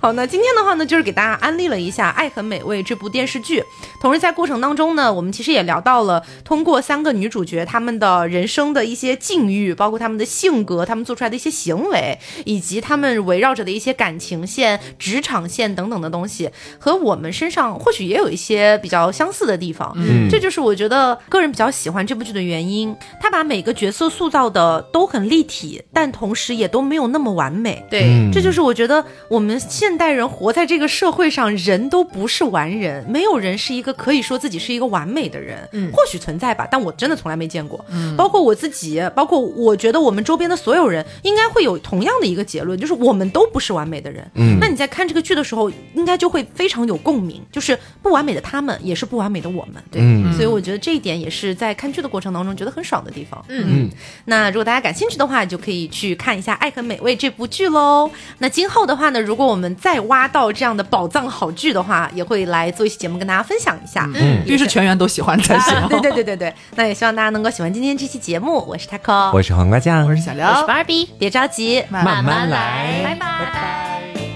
A: 好，那今天的话呢，就是给大家安利了一下《爱很美味》这部电视剧。同时在过程当中呢，我们其实也聊到了通过三个女主角她们的人生的一些境遇，包括她们的性格、她们做出来的一些行为，以及她们围绕着的一些感情线、职场线等等的东西，和我们身上或许也有一些比较相似的地方。嗯，这就是我觉得个人比较喜欢这部剧的原因。他把每个角色塑造的都很立体，但同时也都没有那么完美。
D: 对，
A: 这就是我觉得我们现代人活在这个社会上，人都不是完人，没有人是一个可以说自己是一个完美的人。嗯，或许存在吧，但我真的从来没见过。嗯，包括我自己，包括我觉得我们周边的所有人，应该会有同样的一个结论，就是我们都不是完美的人。嗯，那你在看这个剧的时候，应该就会非常有共鸣，就是不完美的他们，也是不完美的我们。对，所以我觉得这一点也是在看剧的过程当中觉得很爽的地方。嗯嗯，那如果大家感兴趣的话，就可以去看一下《爱很美味》这部剧喽。那今后的话呢，如果我们再挖到这样的宝藏好剧的话，也会来做一期节目跟大家分享一下。
C: 嗯，必须是全员都喜欢才行。
A: 对对对对对，那也希望大家能够喜欢今天这期节目。我是 Taco，
B: 我是黄瓜酱，
C: 我是小刘，
D: 我是 Barbie，
A: 别着急，
B: 慢慢来，
A: 拜拜。